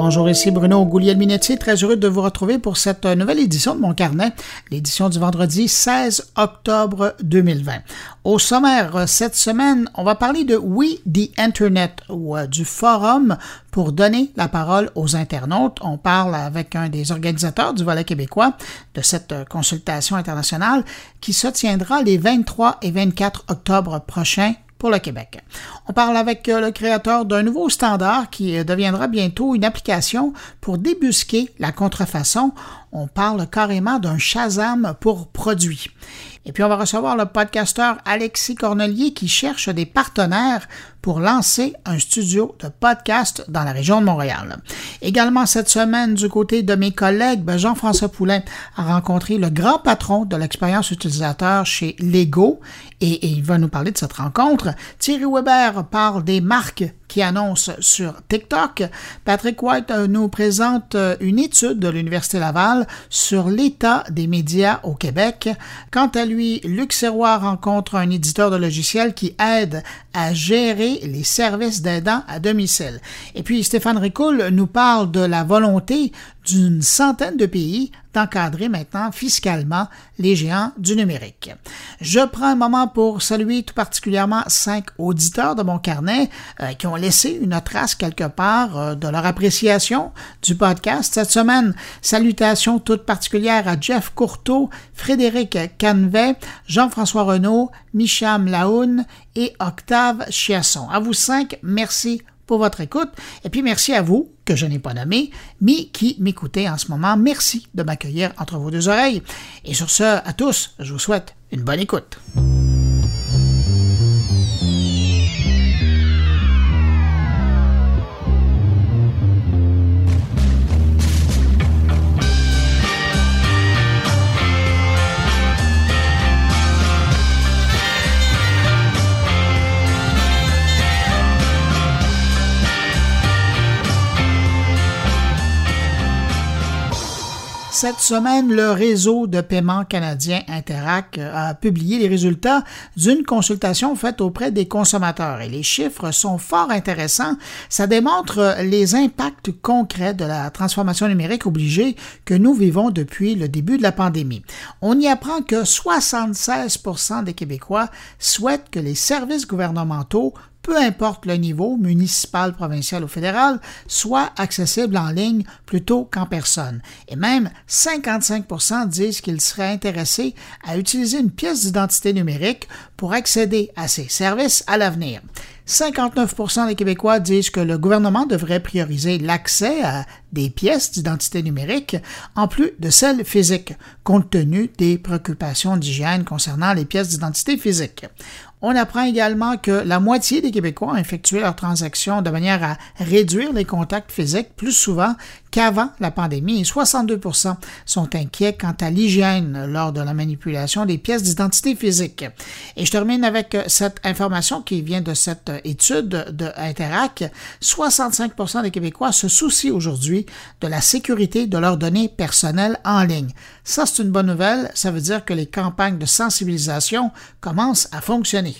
Bonjour, ici Bruno Gouliel-Minetti, très heureux de vous retrouver pour cette nouvelle édition de mon carnet, l'édition du vendredi 16 octobre 2020. Au sommaire, cette semaine, on va parler de We the Internet ou euh, du forum pour donner la parole aux internautes. On parle avec un des organisateurs du volet québécois de cette euh, consultation internationale qui se tiendra les 23 et 24 octobre prochains pour le Québec. On parle avec euh, le créateur d'un nouveau standard qui euh, deviendra bientôt une application pour débusquer la contrefaçon. On parle carrément d'un Shazam pour produits. Et puis on va recevoir le podcasteur Alexis Cornelier qui cherche des partenaires pour lancer un studio de podcast dans la région de Montréal. Également cette semaine, du côté de mes collègues, ben, Jean-François Poulain a rencontré le grand patron de l'expérience utilisateur chez Lego et, il va nous parler de cette rencontre. Thierry Weber parle des marques qui annoncent sur TikTok. Patrick White euh, nous présente euh, une étude de l'Université Laval sur l'état des médias au Québec. Quant à lui, Luc Serrois rencontre un éditeur de logiciels qui aide à gérer les services d'aidants à domicile. Et puis Stéphane Ricoul nous parle de la volonté d'une centaine de pays d'encadrer maintenant fiscalement les géants du numérique. Je prends un moment pour saluer tout particulièrement cinq auditeurs de mon carnet euh, qui ont laissé une trace quelque part euh, de leur appréciation du podcast. Cette semaine, salutations toutes particulières à Jeff Courteau, Frédéric Canvet, Jean-François Renaud, Micham Laoun et Octave Chiasson. À vous cinq, merci pour votre écoute. Et puis merci à vous, que je n'ai pas nommé, mais qui m'écoutez en ce moment. Merci de m'accueillir entre vos deux oreilles. Et sur ce, à tous, je vous souhaite une bonne écoute. Cette semaine, le réseau de paiement canadien Interac a publié les résultats d'une consultation faite auprès des consommateurs et les chiffres sont fort intéressants. Ça démontre les impacts concrets de la transformation numérique obligée que nous vivons depuis le début de la pandémie. On y apprend que 76% des Québécois souhaitent que les services gouvernementaux peu importe le niveau, municipal, provincial ou fédéral, soit accessible en ligne plutôt qu'en personne. Et même 55% disent qu'ils seraient intéressés à utiliser une pièce d'identité numérique pour accéder à ces services à l'avenir. 59% des Québécois disent que le gouvernement devrait prioriser l'accès à des pièces d'identité numérique en plus de celles physiques, compte tenu des préoccupations d'hygiène concernant les pièces d'identité physiques. On apprend également que la moitié des Québécois ont effectué leurs transactions de manière à réduire les contacts physiques plus souvent qu'avant la pandémie et 62% sont inquiets quant à l'hygiène lors de la manipulation des pièces d'identité physique. Et je termine avec cette information qui vient de cette étude de Interac. 65% des Québécois se soucient aujourd'hui de la sécurité de leurs données personnelles en ligne. Ça, c'est une bonne nouvelle. Ça veut dire que les campagnes de sensibilisation commencent à fonctionner.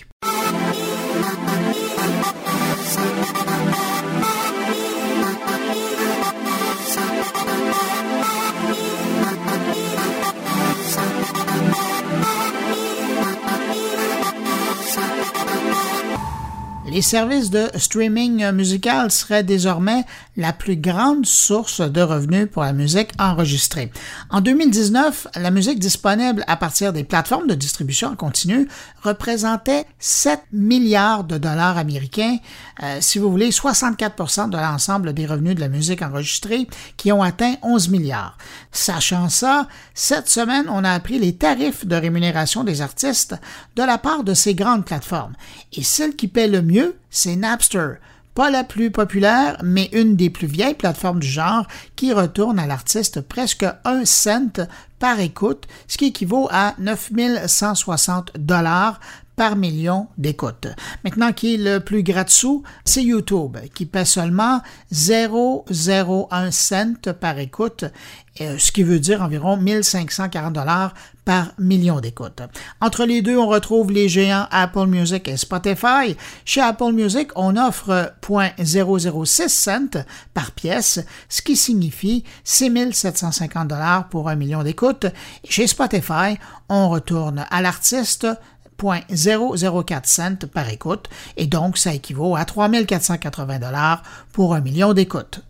Les services de streaming musical seraient désormais la plus grande source de revenus pour la musique enregistrée. En 2019, la musique disponible à partir des plateformes de distribution en continu représentait 7 milliards de dollars américains, euh, si vous voulez 64% de l'ensemble des revenus de la musique enregistrée qui ont atteint 11 milliards. Sachant ça, cette semaine, on a appris les tarifs de rémunération des artistes de la part de ces grandes plateformes. Et celle qui paie le mieux c'est Napster. Pas la plus populaire, mais une des plus vieilles plateformes du genre qui retourne à l'artiste presque un cent par écoute, ce qui équivaut à 9160 dollars par million d'écoutes. Maintenant, qui est le plus gratte-sous, c'est YouTube, qui paie seulement 0,01 cent par écoute euh, ce qui veut dire environ 1540 dollars par million d'écoutes. Entre les deux, on retrouve les géants Apple Music et Spotify. Chez Apple Music, on offre 0,006 cents par pièce, ce qui signifie 6750 dollars pour un million d'écoutes. Chez Spotify, on retourne à l'artiste 0,004 cents par écoute et donc ça équivaut à 3480 dollars pour un million d'écoutes.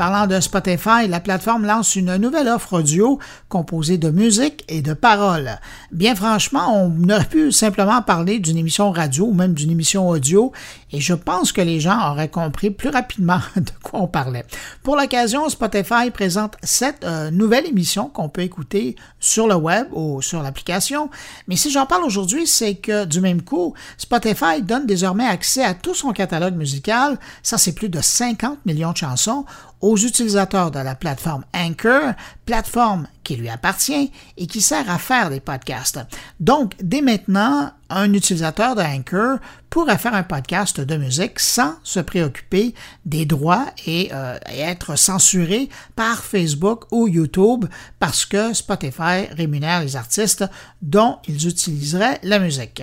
Parlant de Spotify, la plateforme lance une nouvelle offre audio composée de musique et de paroles. Bien franchement, on aurait pu simplement parler d'une émission radio ou même d'une émission audio et je pense que les gens auraient compris plus rapidement de quoi on parlait. Pour l'occasion, Spotify présente cette euh, nouvelle émission qu'on peut écouter sur le web ou sur l'application. Mais si j'en parle aujourd'hui, c'est que du même coup, Spotify donne désormais accès à tout son catalogue musical, ça c'est plus de 50 millions de chansons, aux utilisateurs de la plateforme Anchor, plateforme qui lui appartient et qui sert à faire des podcasts. Donc, dès maintenant, un utilisateur de Anchor pourrait faire un podcast de musique sans se préoccuper des droits et, euh, être censuré par Facebook ou YouTube parce que Spotify rémunère les artistes dont ils utiliseraient la musique.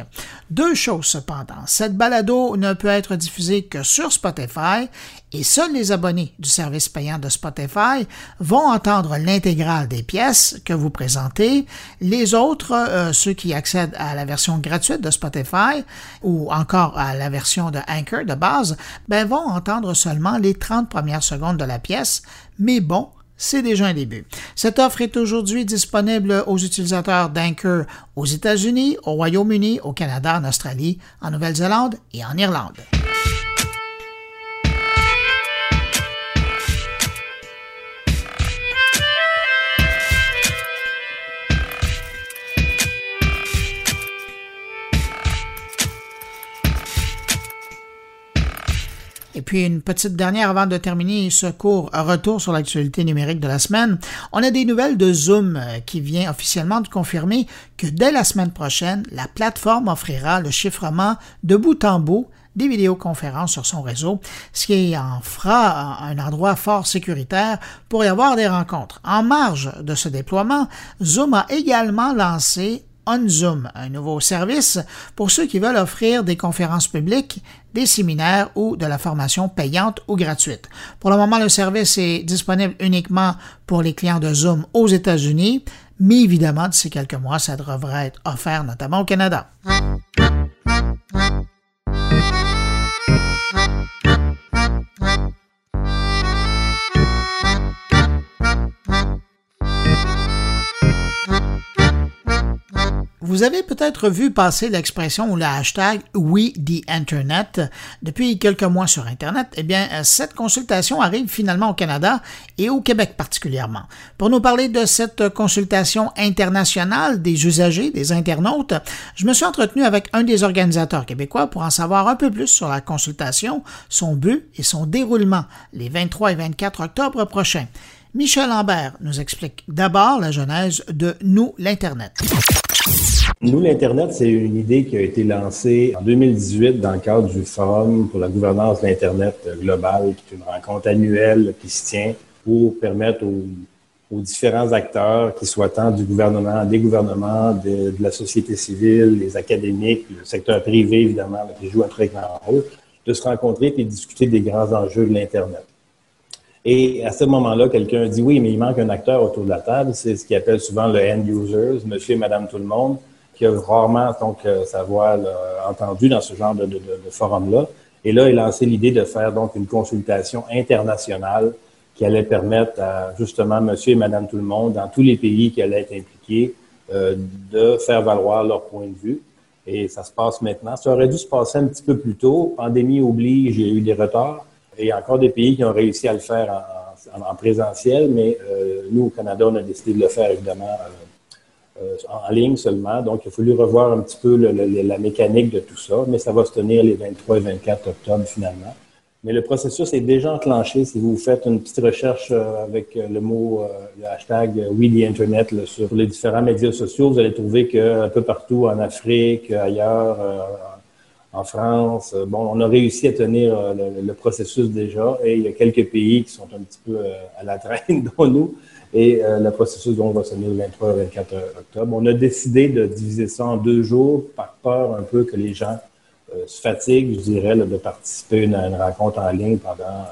Deux choses cependant. Cette balado ne peut être diffusée que sur Spotify et seuls les abonnés du service payant de Spotify vont entendre l'intégrale des pièces que vous présentez. Les autres, euh, ceux qui accèdent à la version gratuite de Spotify ou encore à la version de Anchor de base, ben, vont entendre seulement les 30 premières secondes de la pièce, mais bon, c'est déjà un début. Cette offre est aujourd'hui disponible aux utilisateurs d'Anchor aux États-Unis, au Royaume-Uni, au Canada, en Australie, en Nouvelle-Zélande et en Irlande. Et puis une petite dernière avant de terminer ce court retour sur l'actualité numérique de la semaine. On a des nouvelles de Zoom euh, qui vient officiellement de confirmer que dès la semaine prochaine, la plateforme offrira le chiffrement de bout en bout des vidéoconférences sur son réseau, ce qui en fera un endroit fort sécuritaire pour y avoir des rencontres. En marge de ce déploiement, Zoom a également lancé OnZoom, un nouveau service pour ceux qui veulent offrir des conférences publiques, des séminaires ou de la formation payante ou gratuite. Pour le moment, le service est disponible uniquement pour les clients de Zoom aux États-Unis, mais évidemment, d'ici quelques mois, ça devrait être offert notamment au Canada. Vous avez peut-être vu passer l'expression ou le hashtag We the Internet depuis quelques mois sur Internet. Eh bien, cette consultation arrive finalement au Canada et au Québec particulièrement. Pour nous parler de cette consultation internationale des usagers, des internautes, je me suis entretenu avec un des organisateurs québécois pour en savoir un peu plus sur la consultation, son but et son déroulement les 23 et 24 octobre prochains. Michel Lambert nous explique d'abord la genèse de Nous l'Internet. Nous, l'Internet, c'est une idée qui a été lancée en 2018 dans le cadre du Forum pour la gouvernance de l'Internet global, qui est une rencontre annuelle qui se tient pour permettre aux, différents acteurs, qui soient tant du gouvernement, des gouvernements, de, la société civile, les académiques, le secteur privé, évidemment, qui joue un très grand rôle, de se rencontrer et de discuter des grands enjeux de l'Internet. Et à ce moment-là, quelqu'un dit oui, mais il manque un acteur autour de la table. C'est ce qu'il appelle souvent le end users, monsieur et madame tout le monde qui a rarement donc euh, sa voix entendue dans ce genre de, forum-là. Et là, il a lancé l'idée de faire donc une consultation internationale qui allait permettre à justement monsieur et madame tout le monde dans tous les pays qui allaient être impliqués euh, de faire valoir leur point de vue. Et ça se passe maintenant. Ça aurait dû se passer un petit peu plus tôt. Pandémie oblige, a eu des retards. Et il y a encore des pays qui ont réussi à le faire en, présentiel, mais euh, nous, au Canada, on a décidé de le faire, évidemment, euh, euh, en ligne seulement. Donc, il a fallu revoir un petit peu la mécanique de tout ça, mais ça va se tenir les 23 et 24 octobre, finalement. Mais le processus est déjà enclenché. Si vous faites une petite recherche avec le mot, le hashtag Internet sur les différents médias sociaux, vous allez trouver qu'un peu partout en Afrique, ailleurs, en France. Euh, bon, on a réussi à tenir euh, le, processus déjà et il y a quelques pays qui sont un petit peu euh, à la traîne, dont nous. Et le processus donc, va se tenir le 23 et 24 octobre. On a décidé de diviser ça en deux jours par peur un peu que les gens se fatiguent, je dirais, de participer à une, rencontre en ligne pendant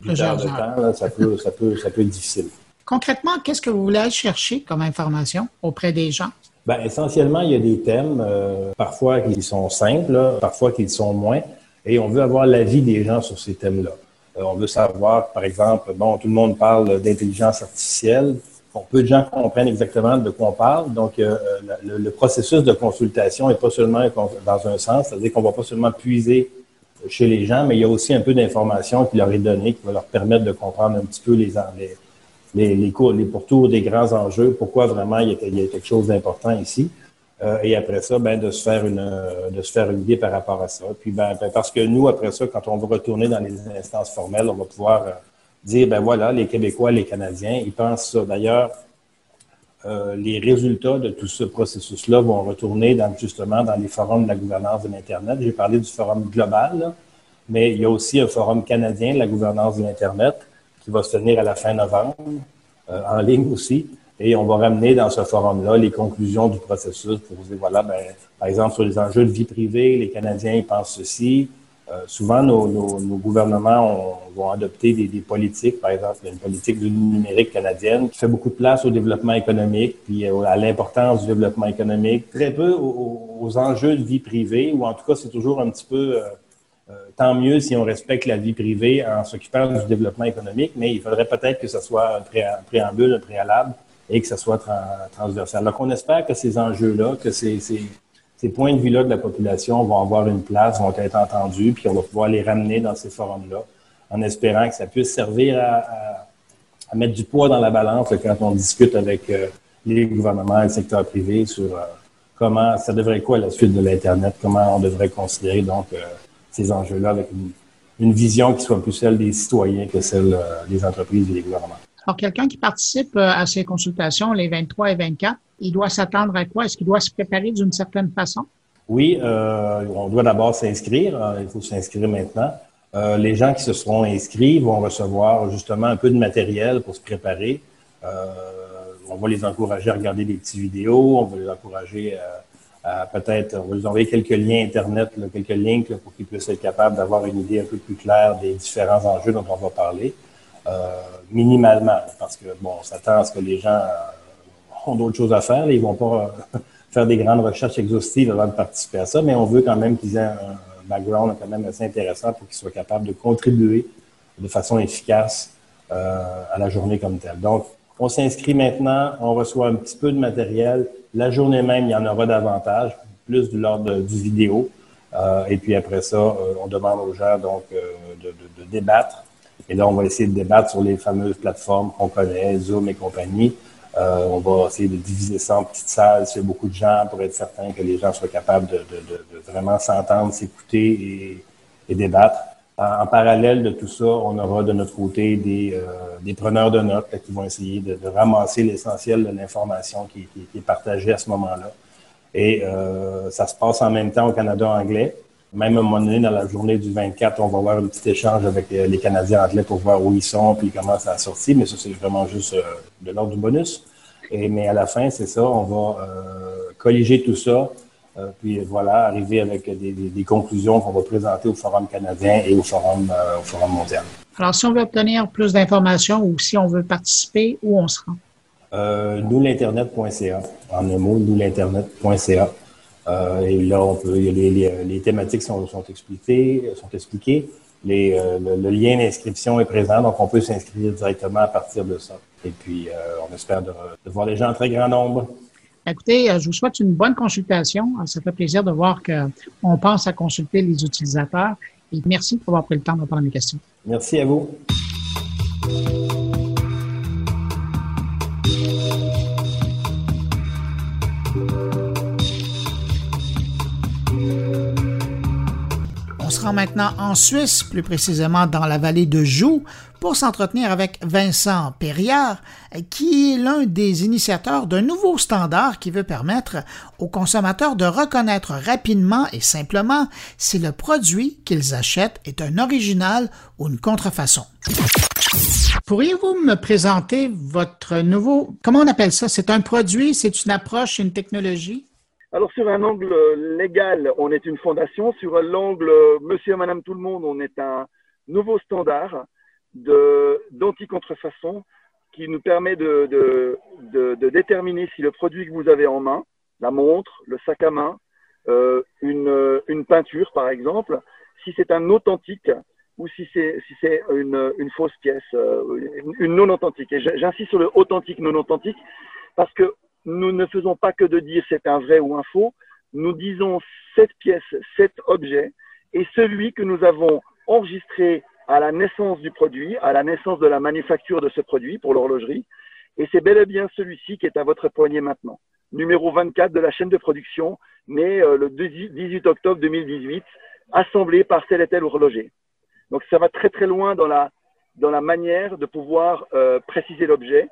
plusieurs de temps. ça, peut, ça, peut, ça peut être difficile. Concrètement, qu'est-ce que vous voulez aller chercher comme information auprès des gens? Ben, essentiellement, il y a des thèmes, euh, parfois qui sont simples, parfois qui sont moins, et on veut avoir l'avis des gens sur ces thèmes-là. Euh, on veut savoir, par exemple, bon, tout le monde parle d'intelligence artificielle. Peu de gens comprennent exactement de quoi on parle. Donc, euh, le, processus de consultation n'est pas seulement dans un sens, c'est-à-dire qu'on va pas seulement puiser chez les gens, mais il y a aussi un peu d'informations qui leur est donnée, qui va leur permettre de comprendre un petit peu les, les, les, les, cours, les pourtours des grands enjeux, pourquoi vraiment il y a, il y a quelque chose d'important ici. Euh, et après ça, ben, de se faire une de se faire une idée par rapport à ça. Puis ben, ben, parce que nous, après ça, quand on va retourner dans les instances formelles, on va pouvoir euh, dire ben voilà, les Québécois, les Canadiens, ils pensent ça. D'ailleurs, euh, les résultats de tout ce processus-là vont retourner dans, justement dans les forums de la gouvernance de l'Internet. J'ai parlé du forum global, mais il y a aussi un forum canadien de la gouvernance de l'Internet qui va se tenir à la fin novembre, euh, en ligne aussi. Et on va ramener dans ce forum-là les conclusions du processus pour vous dire, voilà, ben, par exemple, sur les enjeux de vie privée, les Canadiens ils pensent ceci. Euh, souvent, nos, nos, nos gouvernements vont adopter des, des, politiques, par exemple, une politique du numérique canadienne qui fait beaucoup de place au développement économique, puis à l'importance du développement économique, très peu aux, aux, enjeux de vie privée, ou en tout cas, c'est toujours un petit peu... Euh, euh, tant mieux si on respecte la vie privée en s'occupant du développement économique, mais il faudrait peut-être que ce soit un, préambule, un préalable et que ce soit transversal. Donc, on espère que ces enjeux-là, que ces, ces, points de vue-là de la population vont avoir une place, vont être entendus, puis on va pouvoir les ramener dans ces forums-là, en espérant que ça puisse servir à, mettre du poids dans la balance quand on discute avec euh, les gouvernements et le secteur privé sur euh, comment ça devrait être quoi la suite de l'Internet, comment on devrait considérer donc ces enjeux-là avec une, vision qui soit plus celle des citoyens que celle euh, des entreprises et des gouvernements. Alors, quelqu'un qui participe euh, à ces consultations, les 23 et 24, il doit s'attendre à quoi? Est-ce qu'il doit se préparer d'une certaine façon? Oui, euh, on doit d'abord s'inscrire. Il faut s'inscrire maintenant. les gens qui se seront inscrits vont recevoir justement un peu de matériel pour se préparer. on va les encourager à regarder des petites vidéos, on va les encourager à peut-être, on va vous envoyer quelques liens Internet, quelques links pour qu'ils puissent être capables d'avoir une idée un peu plus claire des différents enjeux dont on va parler, euh, minimalement, parce que, bon, on s'attend à ce que les gens euh, ont d'autres choses à faire. ils vont pas euh, faire des grandes recherches exhaustives avant de participer à ça, mais on veut quand même qu'ils aient un background quand même assez intéressant pour qu'ils soient capables de contribuer de façon efficace à la journée comme telle. Donc, on s'inscrit maintenant, on reçoit un petit peu de matériel. La journée même, il y en aura davantage, plus de l'ordre du vidéo. Euh, et puis après ça, euh, on demande aux gens donc euh, de, débattre. Et là, on va essayer de débattre sur les fameuses plateformes qu'on connaît, Zoom et compagnie. on va essayer de diviser ça en petites salles y beaucoup de gens pour être certain que les gens soient capables de, vraiment s'entendre, s'écouter et débattre. En, parallèle de tout ça, on aura de notre côté des, euh, des preneurs de notes qui vont essayer de, ramasser l'essentiel de l'information qui, est partagée à ce moment-là. Et euh, ça se passe en même temps au Canada anglais. Même à un moment donné, dans la journée du 24, on va avoir un petit échange avec euh, les Canadiens anglais pour voir où ils sont puis comment ça a sorti. Mais ça, c'est vraiment juste de l'ordre du bonus. Mais à la fin, c'est ça, on va colliger tout ça puis voilà, arriver avec des, conclusions qu'on va présenter au Forum canadien et au Forum, euh, au Forum mondial. Alors, si on veut obtenir plus d'informations ou si on veut participer, où on se rend? Euh, nous l'internet.ca. En un mot, nous l'internet.ca. Euh, et là, on peut, les, les, thématiques sont, sont expliquées, sont expliquées. Les, le, lien d'inscription est présent, donc on peut s'inscrire directement à partir de ça. Et puis, on espère de, de voir les gens en très grand nombre. Écoutez, je vous souhaite une bonne consultation. Ça fait plaisir de voir qu'on pense à consulter les utilisateurs. Et merci pour avoir pris le temps de répondre à mes questions. Merci à vous. On se rend maintenant en Suisse, plus précisément dans la vallée de Joux, pour s'entretenir avec Vincent Perriard, qui est l'un des initiateurs d'un nouveau standard qui veut permettre aux consommateurs de reconnaître rapidement et simplement si le produit qu'ils achètent est un original ou une contrefaçon. Pourriez-vous me présenter votre nouveau, comment on appelle ça? C'est un produit, c'est une approche, une technologie? Alors sur un angle légal, on est une fondation. Sur l'angle monsieur et madame tout le monde, on est un nouveau standard d'anti-contrefaçon qui nous permet de, de, de, de, déterminer si le produit que vous avez en main, la montre, le sac à main, euh, une, une, peinture par exemple, si c'est un authentique ou si c'est si c'est une, une, fausse pièce, euh, une, non authentique. Et j'insiste sur le authentique, non authentique, parce que nous ne faisons pas que de dire c'est un vrai ou un faux. Nous disons cette pièce, cet objet est celui que nous avons enregistré à la naissance du produit, à la naissance de la manufacture de ce produit pour l'horlogerie. Et c'est bel et bien celui-ci qui est à votre poignet maintenant. Numéro 24 de la chaîne de production, né euh, le 18 octobre 2018, assemblé par tel et tel horloger. Donc ça va très très loin dans la, dans la manière de pouvoir euh, préciser l'objet.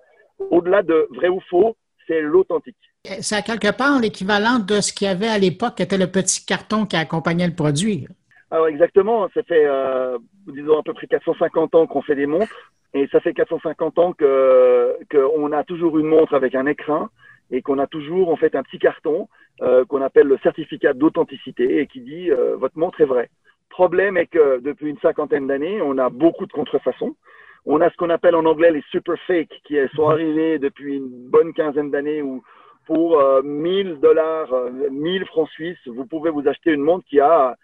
Au-delà de vrai ou faux, c'est l'authentique. C'est quelque part l'équivalent de ce qu'il y avait à l'époque, qui était le petit carton qui accompagnait le produit. Alors exactement, ça fait euh, disons à peu près 450 ans qu'on fait des montres et ça fait 450 ans que qu'on a toujours une montre avec un écrin et qu'on a toujours en fait un petit carton euh, qu'on appelle le certificat d'authenticité et qui dit euh, votre montre est vraie. Problème est que depuis une cinquantaine d'années, on a beaucoup de contrefaçons. On a ce qu'on appelle en anglais les super fakes qui sont arrivés depuis une bonne quinzaine d'années où pour 1000 dollars, 1000 francs suisses, vous pouvez vous acheter une montre qui a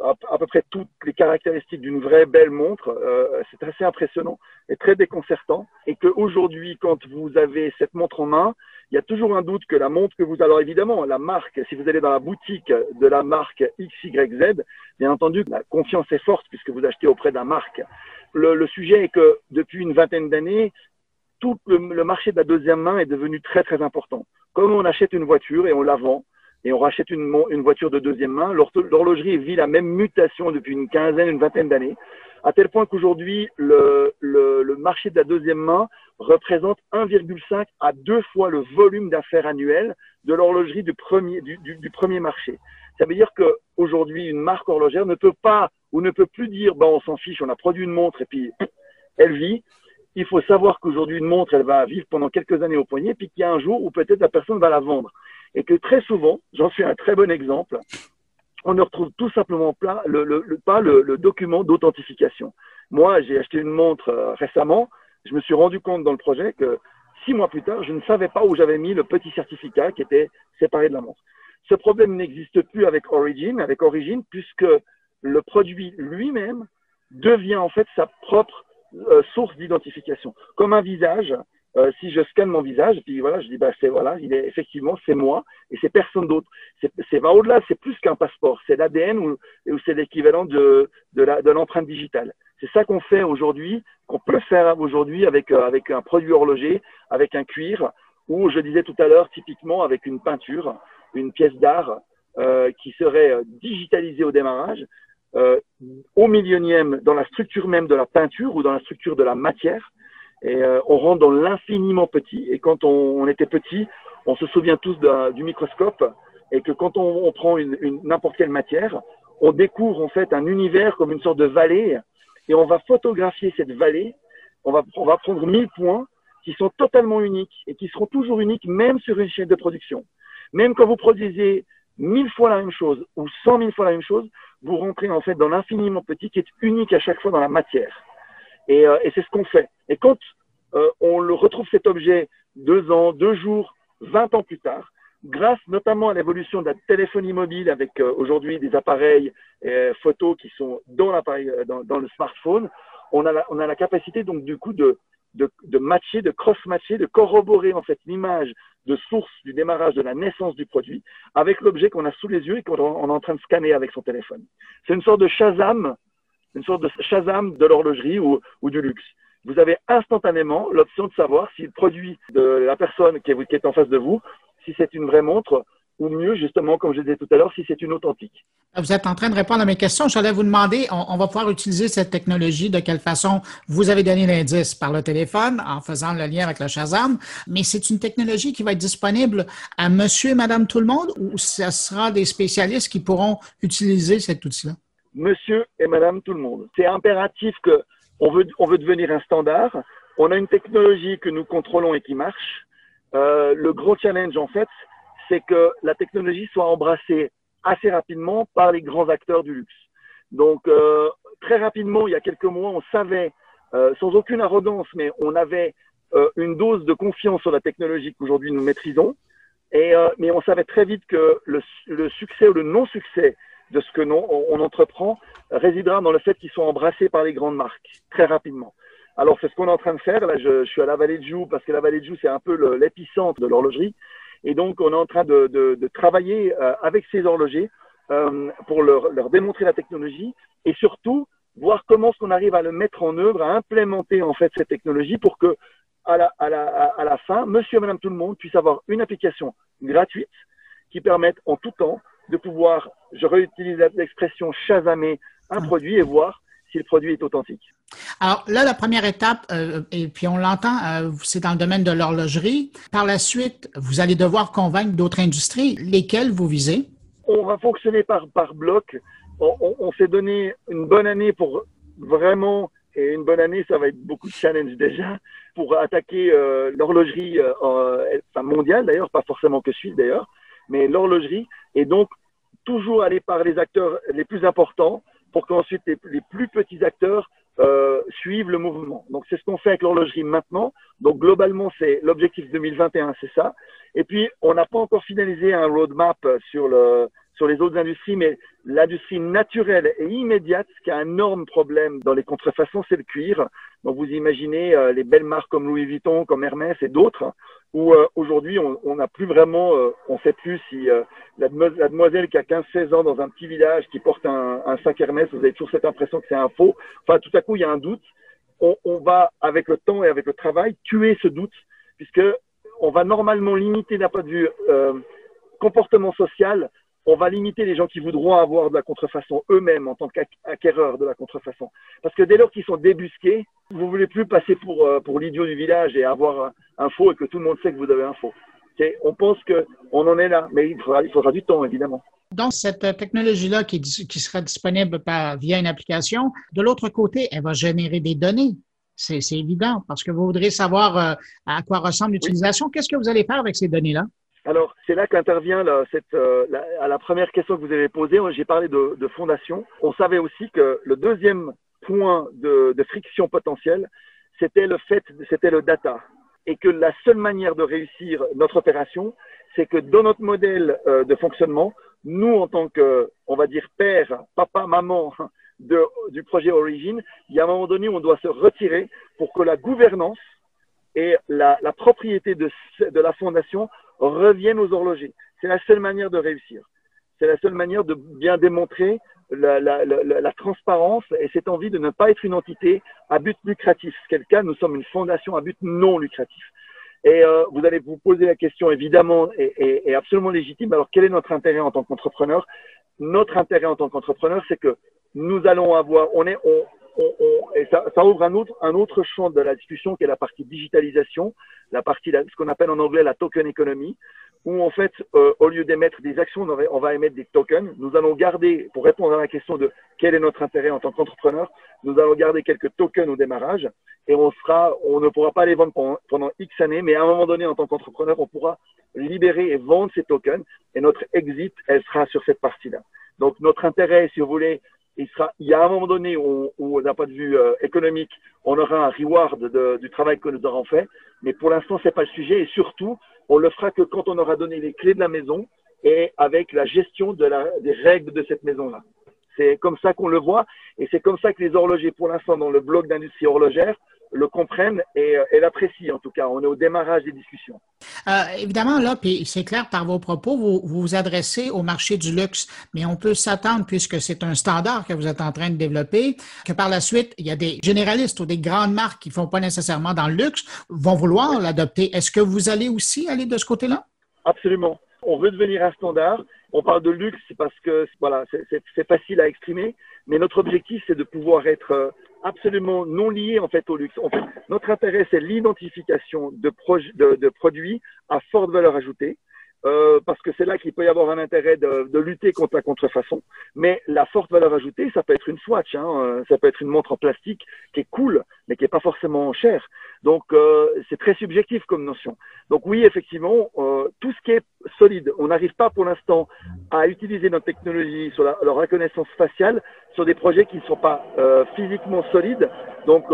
à, peu près toutes les caractéristiques d'une vraie belle montre. Euh, c'est assez impressionnant et très déconcertant. Et qu'aujourd'hui, quand vous avez cette montre en main, il y a toujours un doute que la montre que vous... Alors évidemment, la marque, si vous allez dans la boutique de la marque XYZ, bien entendu, la confiance est forte puisque vous achetez auprès d'un marque. Le, sujet est que depuis une vingtaine d'années, tout le marché de la deuxième main est devenu très très important. Comme on achète une voiture et on la vend, et on rachète une, une voiture de deuxième main. L'horlogerie vit la même mutation depuis une quinzaine, une vingtaine d'années, à tel point qu'aujourd'hui, le, le, le, marché de la deuxième main représente 1,5 à deux fois le volume d'affaires annuel de l'horlogerie du premier, du, du, premier marché. Ça veut dire qu'aujourd'hui, une marque horlogère ne peut pas ou ne peut plus dire, ben, on s'en fiche, on a produit une montre et puis elle vit. Il faut savoir qu'aujourd'hui, une montre, elle va vivre pendant quelques années au poignet, puis qu'il y a un jour où peut-être la personne va la vendre et que très souvent, j'en suis un très bon exemple, on ne retrouve tout simplement pas le, document d'authentification. Moi, j'ai acheté une montre euh, récemment, je me suis rendu compte dans le projet que six mois plus tard, je ne savais pas où j'avais mis le petit certificat qui était séparé de la montre. Ce problème n'existe plus avec Origin, avec Origin, puisque le produit lui-même devient en fait sa propre euh, source d'identification. Comme un visage, euh, si je scanne mon visage, puis voilà, je dis bah c'est voilà, il est effectivement c'est moi et c'est personne d'autre. C'est va au-delà, c'est plus qu'un passeport, c'est l'ADN ou, ou c'est l'équivalent de de l'empreinte digitale. C'est ça qu'on fait aujourd'hui, qu'on peut faire aujourd'hui avec euh, avec un produit horloger, avec un cuir ou je disais tout à l'heure typiquement avec une peinture, une pièce d'art euh, qui serait euh, digitalisée au démarrage. Au millionième dans la structure même de la peinture ou dans la structure de la matière, et euh, on rentre dans l'infiniment petit. Et quand on, on, était petit, on se souvient tous du microscope et que quand on, on prend une, une n'importe quelle matière, on découvre en fait un univers comme une sorte de vallée et on va photographier cette vallée. On va, on va prendre 1000 points qui sont totalement uniques et qui seront toujours uniques même sur une chaîne de production. Même quand vous produisez mille fois la même chose ou cent mille fois la même chose, vous rentrez en fait dans l'infiniment petit qui est unique à chaque fois dans la matière. Et, euh, et c'est ce qu'on fait. Et quand euh, on le retrouve cet objet deux ans, deux jours, vingt ans plus tard, grâce notamment à l'évolution de la téléphonie mobile avec euh, aujourd'hui des appareils euh, photos qui sont dans l'appareil, dans, dans, le smartphone, on a, la, on a la capacité donc du coup de de, de matcher, de cross-matcher, de corroborer en fait l'image de source du démarrage de la naissance du produit avec l'objet qu'on a sous les yeux et qu'on est en train de scanner avec son téléphone. C'est une sorte de Shazam, une sorte de Shazam de l'horlogerie ou, du luxe. Vous avez instantanément l'option de savoir si le produit de la personne qui est, en face de vous, si c'est une vraie montre ou mieux, justement, comme je disais tout à l'heure, si c'est une authentique. Vous êtes en train de répondre à mes questions. J'allais vous demander, on, va pouvoir utiliser cette technologie, de quelle façon vous avez donné l'indice par le téléphone en faisant le lien avec le Shazam, mais c'est une technologie qui va être disponible à monsieur et madame tout le monde ou ce sera des spécialistes qui pourront utiliser cet outil-là? Monsieur et madame tout le monde. C'est impératif que on veut, on veut devenir un standard. On a une technologie que nous contrôlons et qui marche. Euh, le gros challenge, en fait, c'est que la technologie soit embrassée assez rapidement par les grands acteurs du luxe. Donc, euh, très rapidement, il y a quelques mois, on savait, euh, sans aucune arrogance, mais on avait euh, une dose de confiance sur la technologie qu'aujourd'hui nous maîtrisons. Et, euh, mais on savait très vite que le, le succès ou le non-succès de ce que non, on, entreprend résidera dans le fait qu'ils soient embrassés par les grandes marques très rapidement. Alors, c'est ce qu'on est en train de faire. Là, je, je, suis à la vallée de Joux parce que la vallée de Joux, c'est un peu l'épicentre de l'horlogerie. Et donc, on est en train de, de, de travailler euh, avec ces horlogers euh, pour leur, leur, démontrer la technologie et surtout voir comment est-ce qu'on arrive à le mettre en œuvre, à implémenter en fait cette technologie pour que à la, à la, à la fin, monsieur et madame tout le monde puisse avoir une application gratuite qui permette en tout temps de pouvoir, je réutilise l'expression chasamer un mmh. produit et voir si le produit est authentique. Alors là, la première étape, euh, et puis on l'entend, euh, c'est dans le domaine de l'horlogerie. Par la suite, vous allez devoir convaincre d'autres industries. Lesquelles vous visez? On va fonctionner par, par bloc. On, on, on s'est donné une bonne année pour vraiment, et une bonne année, ça va être beaucoup de challenges déjà, pour attaquer euh, l'horlogerie mondiale d'ailleurs, pas forcément que suisse d'ailleurs, mais l'horlogerie. Et donc, toujours aller par les acteurs les plus importants pour qu'ensuite les, les, plus petits acteurs euh, suivent le mouvement. Donc c'est ce qu'on fait avec l'horlogerie maintenant. Donc globalement, c'est l'objectif 2021, c'est ça. Et puis on n'a pas encore finalisé un roadmap sur le sur les autres industries, mais l'industrie naturelle et immédiate, qui a un énorme problème dans les contrefaçons, c'est le cuir. Donc vous imaginez euh, les belles marques comme Louis Vuitton, comme Hermès et d'autres, où euh, aujourd'hui on n'a plus vraiment, euh, on sait plus si euh, la, la, demoiselle qui a 15-16 ans dans un petit village qui porte un, un, sac Hermès, vous avez toujours cette impression que c'est un faux. Enfin, tout à coup, il y a un doute. On, on, va, avec le temps et avec le travail, tuer ce doute, puisque on va normalement limiter d'un point de vue euh, comportement social on va limiter les gens qui voudront avoir de la contrefaçon eux-mêmes en tant qu'acquéreurs de la contrefaçon. Parce que dès lors qu'ils sont débusqués, vous voulez plus passer pour, euh, pour l'idiot du village et avoir un, faux et que tout le monde sait que vous avez un faux. On pense qu'on en est là, mais il faudra, il faudra du temps, évidemment. Donc, cette technologie-là qui, qui, sera disponible par, via une application, de l'autre côté, elle va générer des données. C'est évident, parce que vous voudrez savoir euh, à quoi ressemble l'utilisation. Oui. Qu'est-ce que vous allez faire avec ces données-là? Alors, c'est là qu'intervient cette, euh, la, à la première question que vous avez posée. J'ai parlé de, de, fondation. On savait aussi que le deuxième point de, de friction potentielle, c'était le fait, c'était le data. Et que la seule manière de réussir notre opération, c'est que dans notre modèle euh, de fonctionnement, nous, en tant que, on va dire, père, papa, maman de, du projet Origin, il y a un moment donné où on doit se retirer pour que la gouvernance et la, la propriété de, de la fondation reviennent aux horlogers. C'est la seule manière de réussir. C'est la seule manière de bien démontrer la, transparence et cette envie de ne pas être une entité à but lucratif. Quel cas, nous sommes une fondation à but non lucratif. Et euh, vous allez vous poser la question évidemment et, et, et, absolument légitime. Alors quel est notre intérêt en tant qu'entrepreneur? Notre intérêt en tant qu'entrepreneur, c'est que nous allons avoir, on est, on, on, on, et ça, ça, ouvre un autre, un autre champ de la discussion qui est la partie digitalisation, la partie, ce qu'on appelle en anglais la token economy, où en fait, euh, au lieu d'émettre des actions, on va, on va, émettre des tokens. Nous allons garder, pour répondre à la question de quel est notre intérêt en tant qu'entrepreneur, nous allons garder quelques tokens au démarrage et on sera, on ne pourra pas les vendre pendant, pendant X années, mais à un moment donné, en tant qu'entrepreneur, on pourra libérer et vendre ces tokens et notre exit, elle sera sur cette partie-là. Donc notre intérêt, si vous voulez, il, sera, il y a un moment donné où, où d'un point de vue euh, économique, on aura un reward de, du travail que nous aurons fait, mais pour l'instant, c'est pas le sujet. Et surtout, on le fera que quand on aura donné les clés de la maison et avec la gestion de la, des règles de cette maison-là. C'est comme ça qu'on le voit. Et c'est comme ça que les horlogers, pour l'instant, dans le bloc d'industrie horlogère, le comprennent et, et l'apprécient en tout cas. On est au démarrage des discussions. Euh, évidemment, là, puis c'est clair par vos propos, vous, vous adressez au marché du luxe, mais on peut s'attendre, puisque c'est un standard que vous êtes en train de développer, que par la suite, il y a des généralistes ou des grandes marques qui ne font pas nécessairement dans le luxe, vont vouloir l'adopter. Est-ce que vous allez aussi aller de ce côté-là? Absolument. On veut devenir un standard. On parle de luxe parce que voilà, c'est facile à exprimer, mais notre objectif, c'est de pouvoir être euh, absolument non lié en fait au luxe. En fait, notre intérêt, c'est l'identification de, de, de, produits à forte valeur ajoutée. Euh, parce que c'est là qu'il peut y avoir un intérêt de, de, lutter contre la contrefaçon. Mais la forte valeur ajoutée, ça peut être une Swatch, hein, euh, ça peut être une montre en plastique qui est cool, mais qui est pas forcément chère. Donc euh, c'est très subjectif comme notion. Donc oui, effectivement, euh, tout ce qui est solide, on n'arrive pas pour l'instant à utiliser notre technologie sur la, reconnaissance faciale sur des projets qui ne sont pas euh, physiquement solides. Donc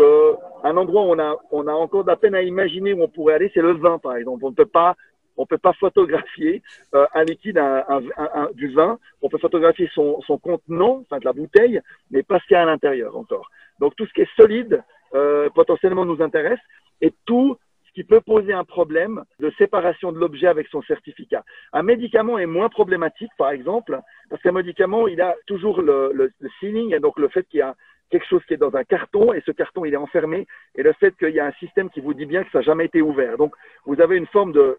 un endroit où on a, on a encore de la peine à imaginer où on pourrait aller, c'est le vin par exemple. On ne peut pas on peut pas photographier euh, un liquide, un, un, du vin. On peut photographier son, son, contenant, enfin de la bouteille, mais pas ce qu'il y a à l'intérieur encore. Donc tout ce qui est solide euh, potentiellement nous intéresse et tout ce qui peut poser un problème de séparation de l'objet avec son certificat. Un médicament est moins problématique, par exemple, parce qu'un médicament, il a toujours le, le, et donc le fait qu'il y a quelque chose qui est dans un carton et ce carton il est enfermé et le fait qu'il y a un système qui vous dit bien que ça n'a jamais été ouvert. Donc vous avez une forme de,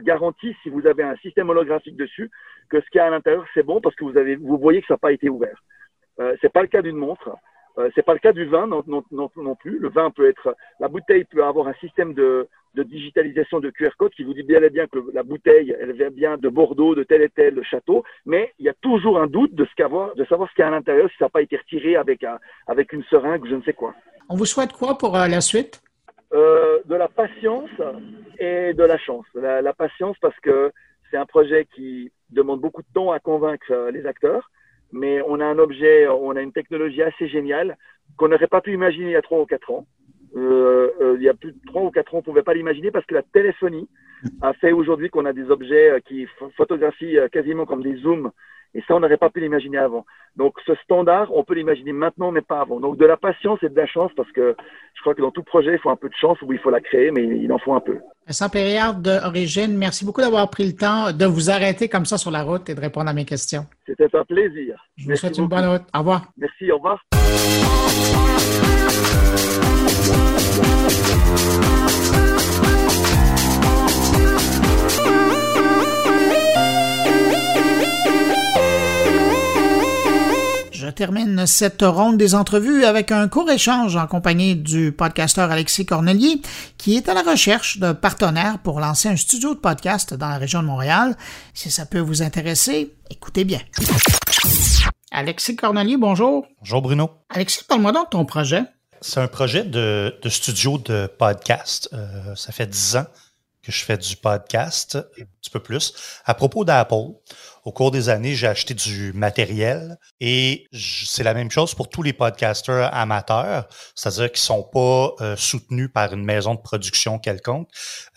garantie si vous avez un système holographique dessus que ce qu'il y a à l'intérieur c'est bon parce que vous avez vous voyez que ça n'a pas été ouvert. Euh, c'est pas le cas d'une montre. Euh, c'est pas le cas du vin non, non, non, non, plus. Le vin peut être, la bouteille peut avoir un système de, de digitalisation de QR code qui vous dit bien et bien que la bouteille, elle vient bien de Bordeaux, de tel et tel château, mais il y a toujours un doute de, ce qu'avoir, de savoir ce qu'il y a à l'intérieur, si ça n'a pas été retiré avec, un, avec une seringue ou je ne sais quoi. On vous souhaite quoi pour euh, la suite? Euh, De la patience et de la chance. La, la patience parce que c'est un projet qui demande beaucoup de temps à convaincre euh, les acteurs, mais on a un objet, on a une technologie assez géniale qu'on n'aurait pas pu imaginer il y a trois ou quatre ans. Euh, euh, il y a plus de trois ou quatre ans, on ne pouvait pas l'imaginer parce que la téléphonie a fait aujourd'hui qu'on a des objets euh, qui photographient quasiment comme des zooms. Et ça, on n'aurait pas pu l'imaginer avant. Donc, ce standard, on peut l'imaginer maintenant, mais pas avant. Donc, de la patience et de la chance, parce que je crois que dans tout projet, il faut un peu de chance ou il faut la créer, mais il en faut un peu. Vincent Périard d'Origine, merci beaucoup d'avoir pris le temps de vous arrêter comme ça sur la route et de répondre à mes questions. C'était un plaisir. Je vous souhaite une bonne route. Au revoir. Merci, au revoir. Je termine cette ronde des entrevues avec un court échange en compagnie du podcasteur Alexis Cornelier, qui est à la recherche de partenaires pour lancer un studio de podcast dans la région de Montréal. Si ça peut vous intéresser, écoutez bien. Alexis Cornelier, bonjour. Bonjour Bruno. Alexis, parle-moi donc de ton projet. C'est un projet de, studio de podcast. Euh, ça fait dix ans je fais du podcast, un petit peu plus. À propos d'Apple, au cours des années, j'ai acheté du matériel et c'est la même chose pour tous les podcasters amateurs, c'est-à-dire qui sont pas euh, soutenus par une maison de production quelconque.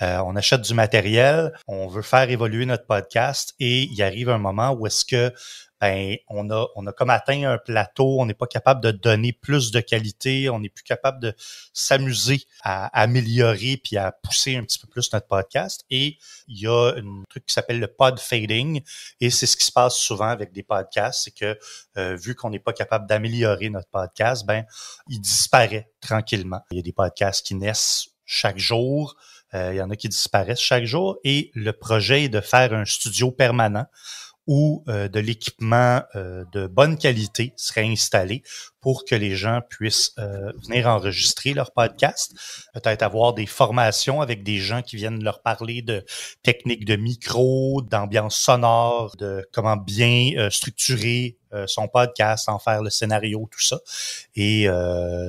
Euh, on achète du matériel, on veut faire évoluer notre podcast et il arrive un moment où est-ce que ben, on a, on a comme atteint un plateau, on n'est pas capable de donner plus de qualité, on n'est plus capable de s'amuser à, améliorer puis à pousser un petit peu plus notre podcast. Et il y a un truc qui s'appelle le pod fading et c'est ce qui se passe souvent avec des podcasts, c'est que euh, vu qu'on n'est pas capable d'améliorer notre podcast, ben, il disparaît tranquillement. Il y a des podcasts qui naissent chaque jour. Euh, il y en a qui disparaissent chaque jour et le projet est de faire un studio permanent où euh, de l'équipement euh, de bonne qualité serait installé pour que les gens puissent euh, venir enregistrer leur podcast, peut-être avoir des formations avec des gens qui viennent leur parler de techniques de micro, d'ambiance sonore, de comment bien structurer son podcast, en faire le scénario, tout ça. Et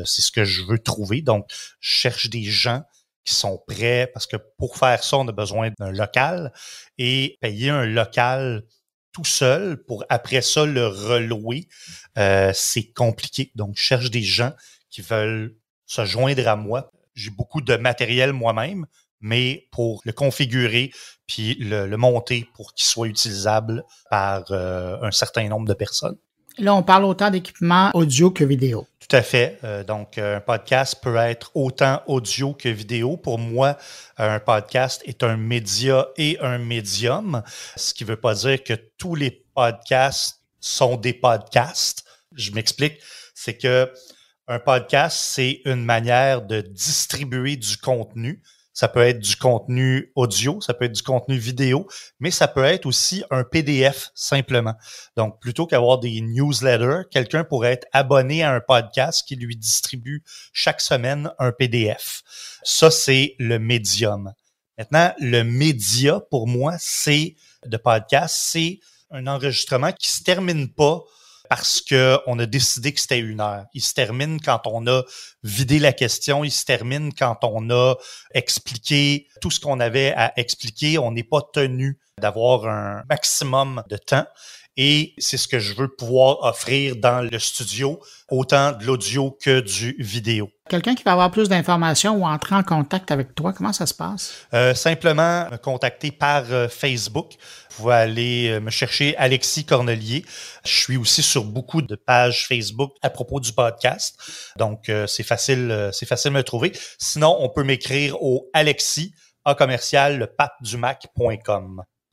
c'est ce que je veux trouver. Donc, je cherche des gens qui sont prêts parce que pour faire ça, on a besoin d'un local et payer un local tout seul pour après ça le relouer, euh, c'est compliqué. Donc, je cherche des gens qui veulent se joindre à moi. J'ai beaucoup de matériel moi-même, mais pour le configurer puis le, monter pour qu'il soit utilisable par euh, un certain nombre de personnes. Là, on parle autant d'équipement audio que vidéo. Tout à fait. Euh, donc, un podcast peut être autant audio que vidéo. Pour moi, un podcast est un média et un médium, ce qui ne veut pas dire que tous les podcasts sont des podcasts. Je m'explique. C'est que un podcast, c'est une manière de distribuer du contenu. Ça peut être du contenu audio, ça peut être du contenu vidéo, mais ça peut être aussi un PDF simplement. Donc, plutôt qu'avoir des newsletters, quelqu'un pourrait être abonné à un podcast qui lui distribue chaque semaine un PDF. Ça, c'est le médium. Maintenant, le média, pour moi, c'est de podcast, c'est un enregistrement qui se termine pas parce qu'on a décidé que c'était une heure. Il se termine quand on a vidé la question, il se termine quand on a expliqué tout ce qu'on avait à expliquer. On n'est pas tenu d'avoir un maximum de temps. Et c'est ce que je veux pouvoir offrir dans le studio, autant de l'audio que du vidéo. Quelqu'un qui va avoir plus d'informations ou entrer en contact avec toi, comment ça se passe? Euh, simplement me contacter par euh, Facebook. Vous pouvez aller euh, me chercher Alexis Cornelier. Je suis aussi sur beaucoup de pages Facebook à propos du podcast. Donc, c'est facile, c'est facile de me trouver. Sinon, on peut m'écrire au Alexis à commercial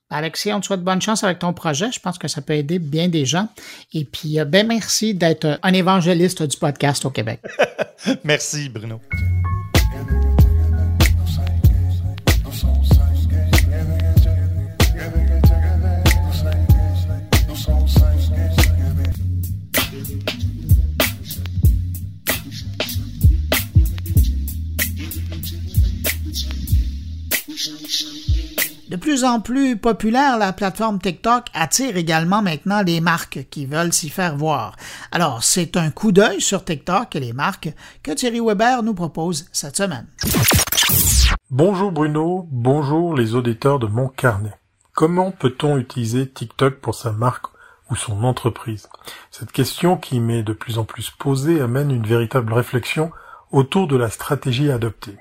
Alexis, on te souhaite bonne chance avec ton projet. Je pense que ça peut aider bien des gens. Et puis, euh, ben merci d'être un évangéliste du podcast au Québec. merci, Bruno. De plus en plus populaire, la plateforme TikTok attire également maintenant les marques qui veulent s'y faire voir. Alors, c'est un coup d'œil sur TikTok et les marques que Thierry Weber nous propose cette semaine. Bonjour Bruno, bonjour les auditeurs de mon carnet. Comment peut-on utiliser TikTok pour sa marque ou son entreprise? Cette question qui m'est de plus en plus posée amène une véritable réflexion autour de la stratégie adoptée.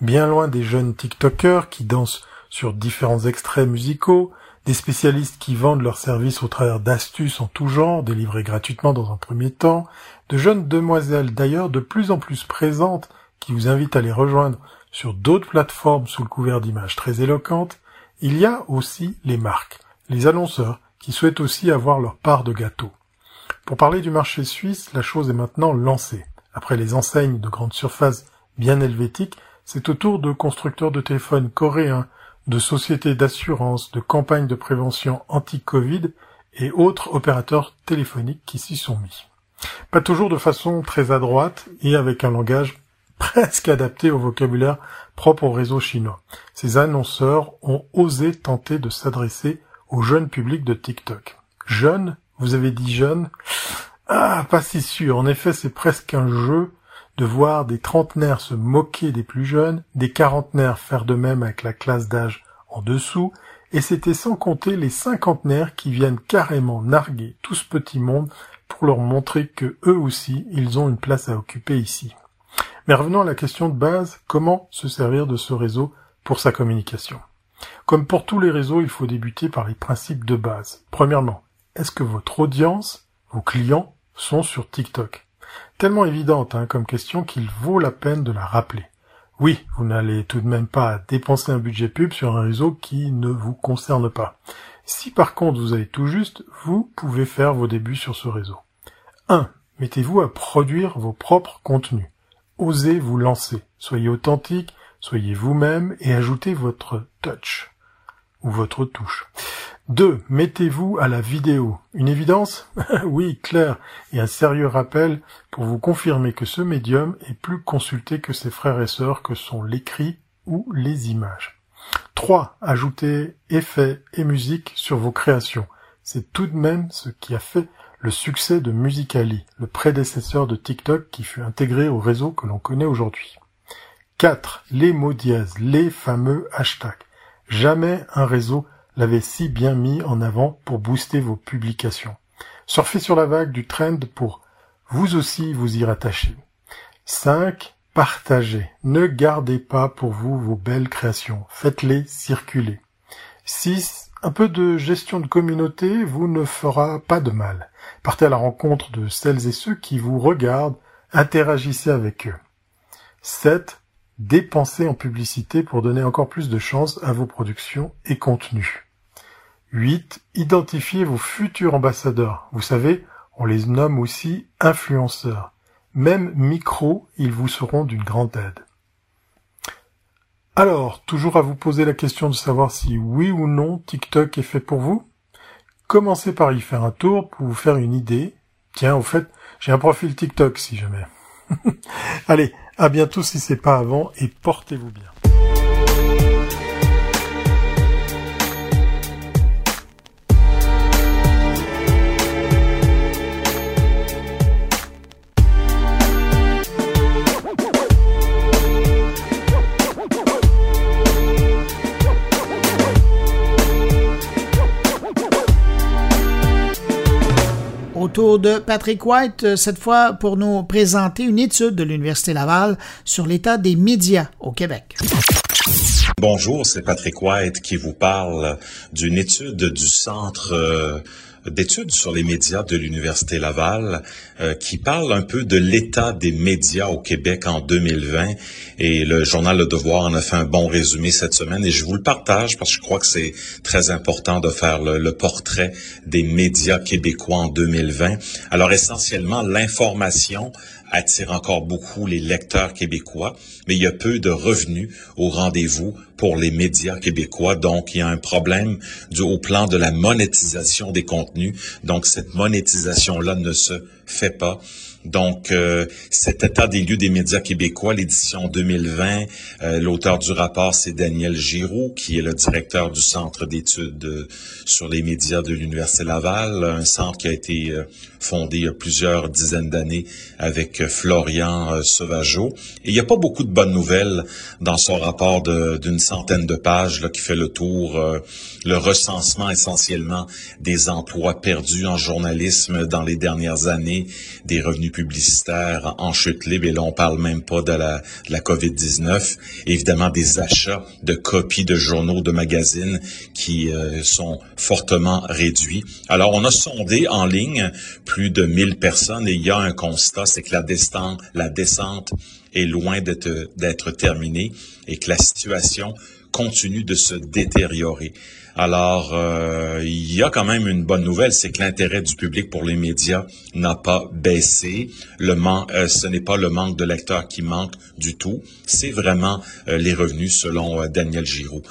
Bien loin des jeunes TikTokers qui dansent sur différents extraits musicaux, des spécialistes qui vendent leurs services au travers d'astuces en tout genre, délivrées gratuitement dans un premier temps, de jeunes demoiselles d'ailleurs de plus en plus présentes qui vous invitent à les rejoindre sur d'autres plateformes sous le couvert d'images très éloquentes, il y a aussi les marques, les annonceurs, qui souhaitent aussi avoir leur part de gâteau. Pour parler du marché suisse, la chose est maintenant lancée. Après les enseignes de grandes surfaces bien helvétiques, c'est au tour de constructeurs de téléphones coréens, de sociétés d'assurance, de campagnes de prévention anti-Covid et autres opérateurs téléphoniques qui s'y sont mis. Pas toujours de façon très adroite et avec un langage presque adapté au vocabulaire propre au réseau chinois. Ces annonceurs ont osé tenter de s'adresser au jeune public de TikTok. Jeune? Vous avez dit jeune? Ah, pas si sûr. En effet, c'est presque un jeu de voir des trentenaires se moquer des plus jeunes, des quarantenaires faire de même avec la classe d'âge en dessous, et c'était sans compter les cinquantenaires qui viennent carrément narguer tout ce petit monde pour leur montrer que eux aussi, ils ont une place à occuper ici. Mais revenons à la question de base, comment se servir de ce réseau pour sa communication? Comme pour tous les réseaux, il faut débuter par les principes de base. Premièrement, est-ce que votre audience, vos clients, sont sur TikTok? Tellement évidente hein, comme question qu'il vaut la peine de la rappeler. Oui, vous n'allez tout de même pas dépenser un budget pub sur un réseau qui ne vous concerne pas. Si par contre vous avez tout juste, vous pouvez faire vos débuts sur ce réseau. 1. Mettez-vous à produire vos propres contenus. Osez vous lancer. Soyez authentique, soyez vous-même et ajoutez votre touch ou votre touche. 2. Mettez-vous à la vidéo. Une évidence Oui, clair, et un sérieux rappel pour vous confirmer que ce médium est plus consulté que ses frères et sœurs que sont l'écrit ou les images. 3. Ajoutez effets et musique sur vos créations. C'est tout de même ce qui a fait le succès de Musicali, le prédécesseur de TikTok qui fut intégré au réseau que l'on connaît aujourd'hui. 4. Les mots dièses, les fameux hashtags. Jamais un réseau l'avait si bien mis en avant pour booster vos publications. Surfez sur la vague du trend pour vous aussi vous y rattacher. 5. Partagez. Ne gardez pas pour vous vos belles créations. Faites-les circuler. 6. Un peu de gestion de communauté vous ne fera pas de mal. Partez à la rencontre de celles et ceux qui vous regardent Interagissez avec eux. 7. Dépensez en publicité pour donner encore plus de chance à vos productions et contenus. 8. Identifiez vos futurs ambassadeurs. Vous savez, on les nomme aussi influenceurs. Même micro, ils vous seront d'une grande aide. Alors, toujours à vous poser la question de savoir si oui ou non TikTok est fait pour vous Commencez par y faire un tour pour vous faire une idée. Tiens, au fait, j'ai un profil TikTok si jamais. Allez, à bientôt si c'est pas avant et portez-vous bien. Autour de Patrick White, euh, cette fois pour nous présenter une étude de l'Université Laval sur l'état des médias au Québec. Bonjour, c'est Patrick White qui vous parle d'une étude du Centre euh, d'études sur les médias de l'Université Laval euh, qui parle un peu de l'état des médias au Québec en 2020 et le journal Le Devoir en a fait un bon résumé cette semaine et je vous le partage parce que je crois que c'est très important de faire le, le portrait des médias québécois en 2020. Alors essentiellement l'information attire encore beaucoup les lecteurs québécois, mais il y a peu de revenus au rendez-vous pour les médias québécois. Donc, il y a un problème du, au plan de la monétisation des contenus. Donc, cette monétisation-là ne se fait pas. Donc, euh, cet état des lieux des médias québécois, l'édition 2020, euh, l'auteur du rapport, c'est Daniel Giroux, qui est le directeur du Centre d'études euh, sur les médias de l'Université Laval, un centre qui a été fondé il y a plusieurs dizaines d'années avec Florian Sauvageau. Et il n'y a pas beaucoup de bonnes nouvelles dans son rapport d'une centaine de pages là, qui fait le tour, le recensement essentiellement des emplois perdus en journalisme dans les dernières années, des revenus publicitaires en chute libre, et là on parle même pas de la, de la COVID-19, évidemment des achats de copies de journaux, de magazines qui euh, sont fortement réduits. Alors on a sondé en ligne plus de 1000 personnes et il y a un constat, c'est que la descente est loin d'être terminée et que la situation continue de se détériorer. Alors, euh, il y a quand même une bonne nouvelle, c'est que l'intérêt du public pour les médias n'a pas baissé. Le euh, ce n'est pas le manque de lecteurs qui manque du tout, c'est vraiment euh, les revenus selon Daniel Giraud.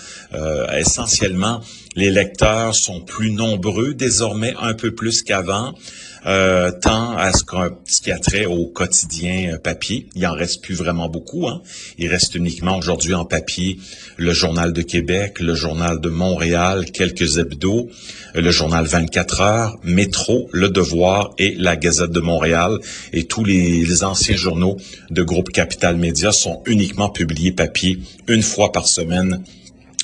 essentiellement, les lecteurs sont plus nombreux désormais, un peu plus qu'avant. Euh, tant à ce, ce, qui a trait au quotidien papier. Il en reste plus vraiment beaucoup. Hein. Il reste uniquement aujourd'hui en papier le Journal de Québec, le Journal de Montréal, quelques hebdos, le Journal 24 heures, Métro, Le Devoir et la Gazette de Montréal. Et tous les, les anciens journaux de groupe Capital Média sont uniquement publiés papier une fois par semaine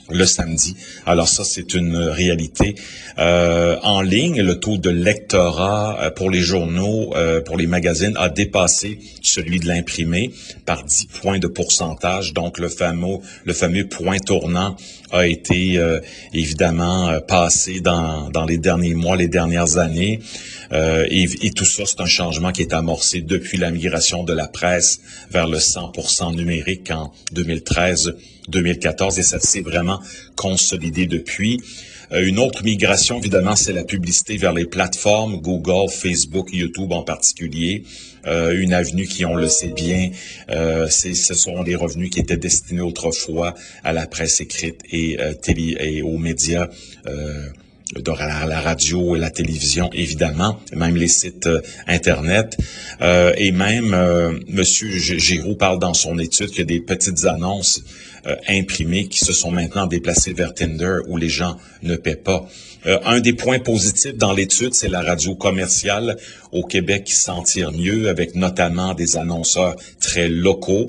le samedi. Alors ça, c'est une réalité. Euh, en ligne, le taux de lectorat euh, pour les journaux, euh, pour les magazines, a dépassé celui de l'imprimé par 10 points de pourcentage. Donc le fameux, le fameux point tournant a été évidemment passé dans, dans les derniers mois, les dernières années. Et, et, tout ça, c'est un changement qui est amorcé depuis la migration de la presse vers le 100% numérique en 2013 2014 et ça s'est vraiment consolidé depuis. Euh, une autre migration, évidemment, c'est la publicité vers les plateformes, Google, Facebook, YouTube en particulier. Euh, une avenue qui, on le sait bien, euh, ce sont des revenus qui étaient destinés autrefois à la presse écrite et, euh, télé, et aux médias. Euh, de la, radio et la télévision, évidemment, même les sites euh, Internet. Euh, et même, euh, Monsieur parle dans son étude qu'il y a des petites annonces euh, imprimées qui se sont maintenant déplacées vers Tinder où les gens ne paient pas. un des points positifs dans l'étude, c'est la radio commerciale au Québec qui s'en tire mieux, avec notamment des annonceurs très locaux.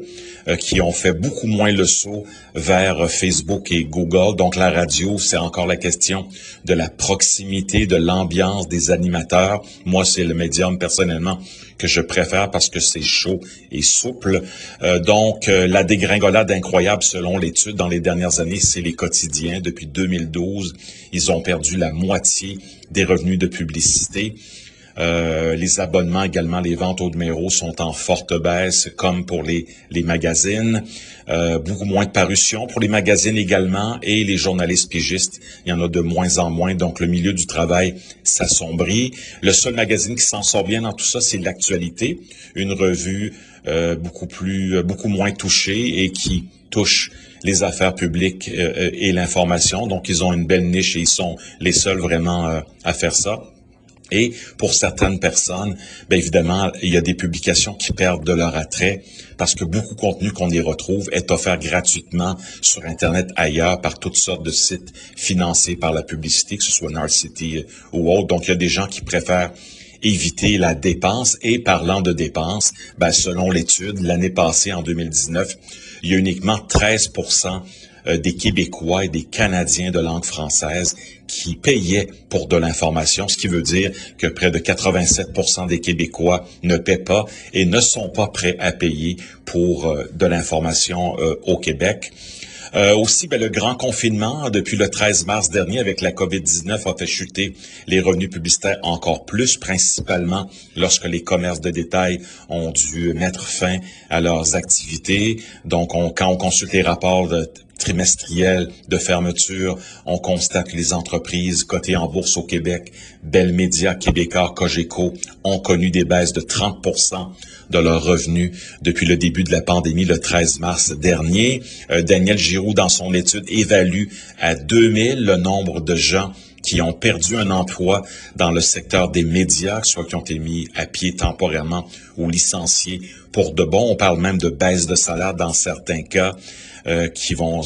Euh, qui ont fait beaucoup moins le saut vers Facebook et Google. Donc la radio, c'est encore la question de la proximité, de l'ambiance des animateurs. Moi, c'est le médium personnellement que je préfère parce que c'est chaud et souple. Euh, donc, euh, la dégringolade incroyable selon l'étude dans les dernières années, c'est les quotidiens. Depuis 2012, ils ont perdu la moitié des revenus de publicité. Euh, les abonnements également, les ventes au numéro sont en forte baisse, comme pour les, les magazines. Euh, beaucoup moins de parutions pour les magazines également et les journalistes pigistes, il y en a de moins en moins. Donc le milieu du travail s'assombrit. Le seul magazine qui s'en sort bien dans tout ça, c'est l'actualité, une revue euh, beaucoup plus, beaucoup moins touchée et qui touche les affaires publiques et l'information. Donc, ils ont une belle niche et ils sont les seuls vraiment à faire ça. Et pour certaines personnes, bien évidemment, il y a des publications qui perdent de leur attrait parce que beaucoup de contenu qu'on y retrouve est offert gratuitement sur Internet ailleurs par toutes sortes de sites financés par la publicité, que ce soit Narcity ou autre. Donc, il y a des gens qui préfèrent éviter la dépense. Et parlant de dépenses, ben, selon l'étude, l'année passée, en 2019, il y a uniquement 13% euh, des Québécois et des Canadiens de langue française qui payaient pour de l'information, ce qui veut dire que près de 87 des Québécois ne paient pas et ne sont pas prêts à payer pour euh, de l'information euh, au Québec. aussi, ben, le grand confinement depuis le 13 mars dernier avec la COVID-19 a fait chuter les revenus publicitaires encore plus, principalement lorsque les commerces de détail ont dû mettre fin à leurs activités. Donc, on, quand on consulte les rapports de trimestriel de fermeture, on constate que les entreprises cotées en bourse au Québec, Bell Media, Québécois, Cogeco, ont connu des baisses de 30% de leurs revenus depuis le début de la pandémie le 13 mars dernier. Euh, Daniel Giroux, dans son étude, évalue à 2000 le nombre de gens qui ont perdu un emploi dans le secteur des médias, soit qui ont été mis à pied temporairement ou licenciés pour de bon. On parle même de baisse de salaire dans certains cas. Euh, qui, vont,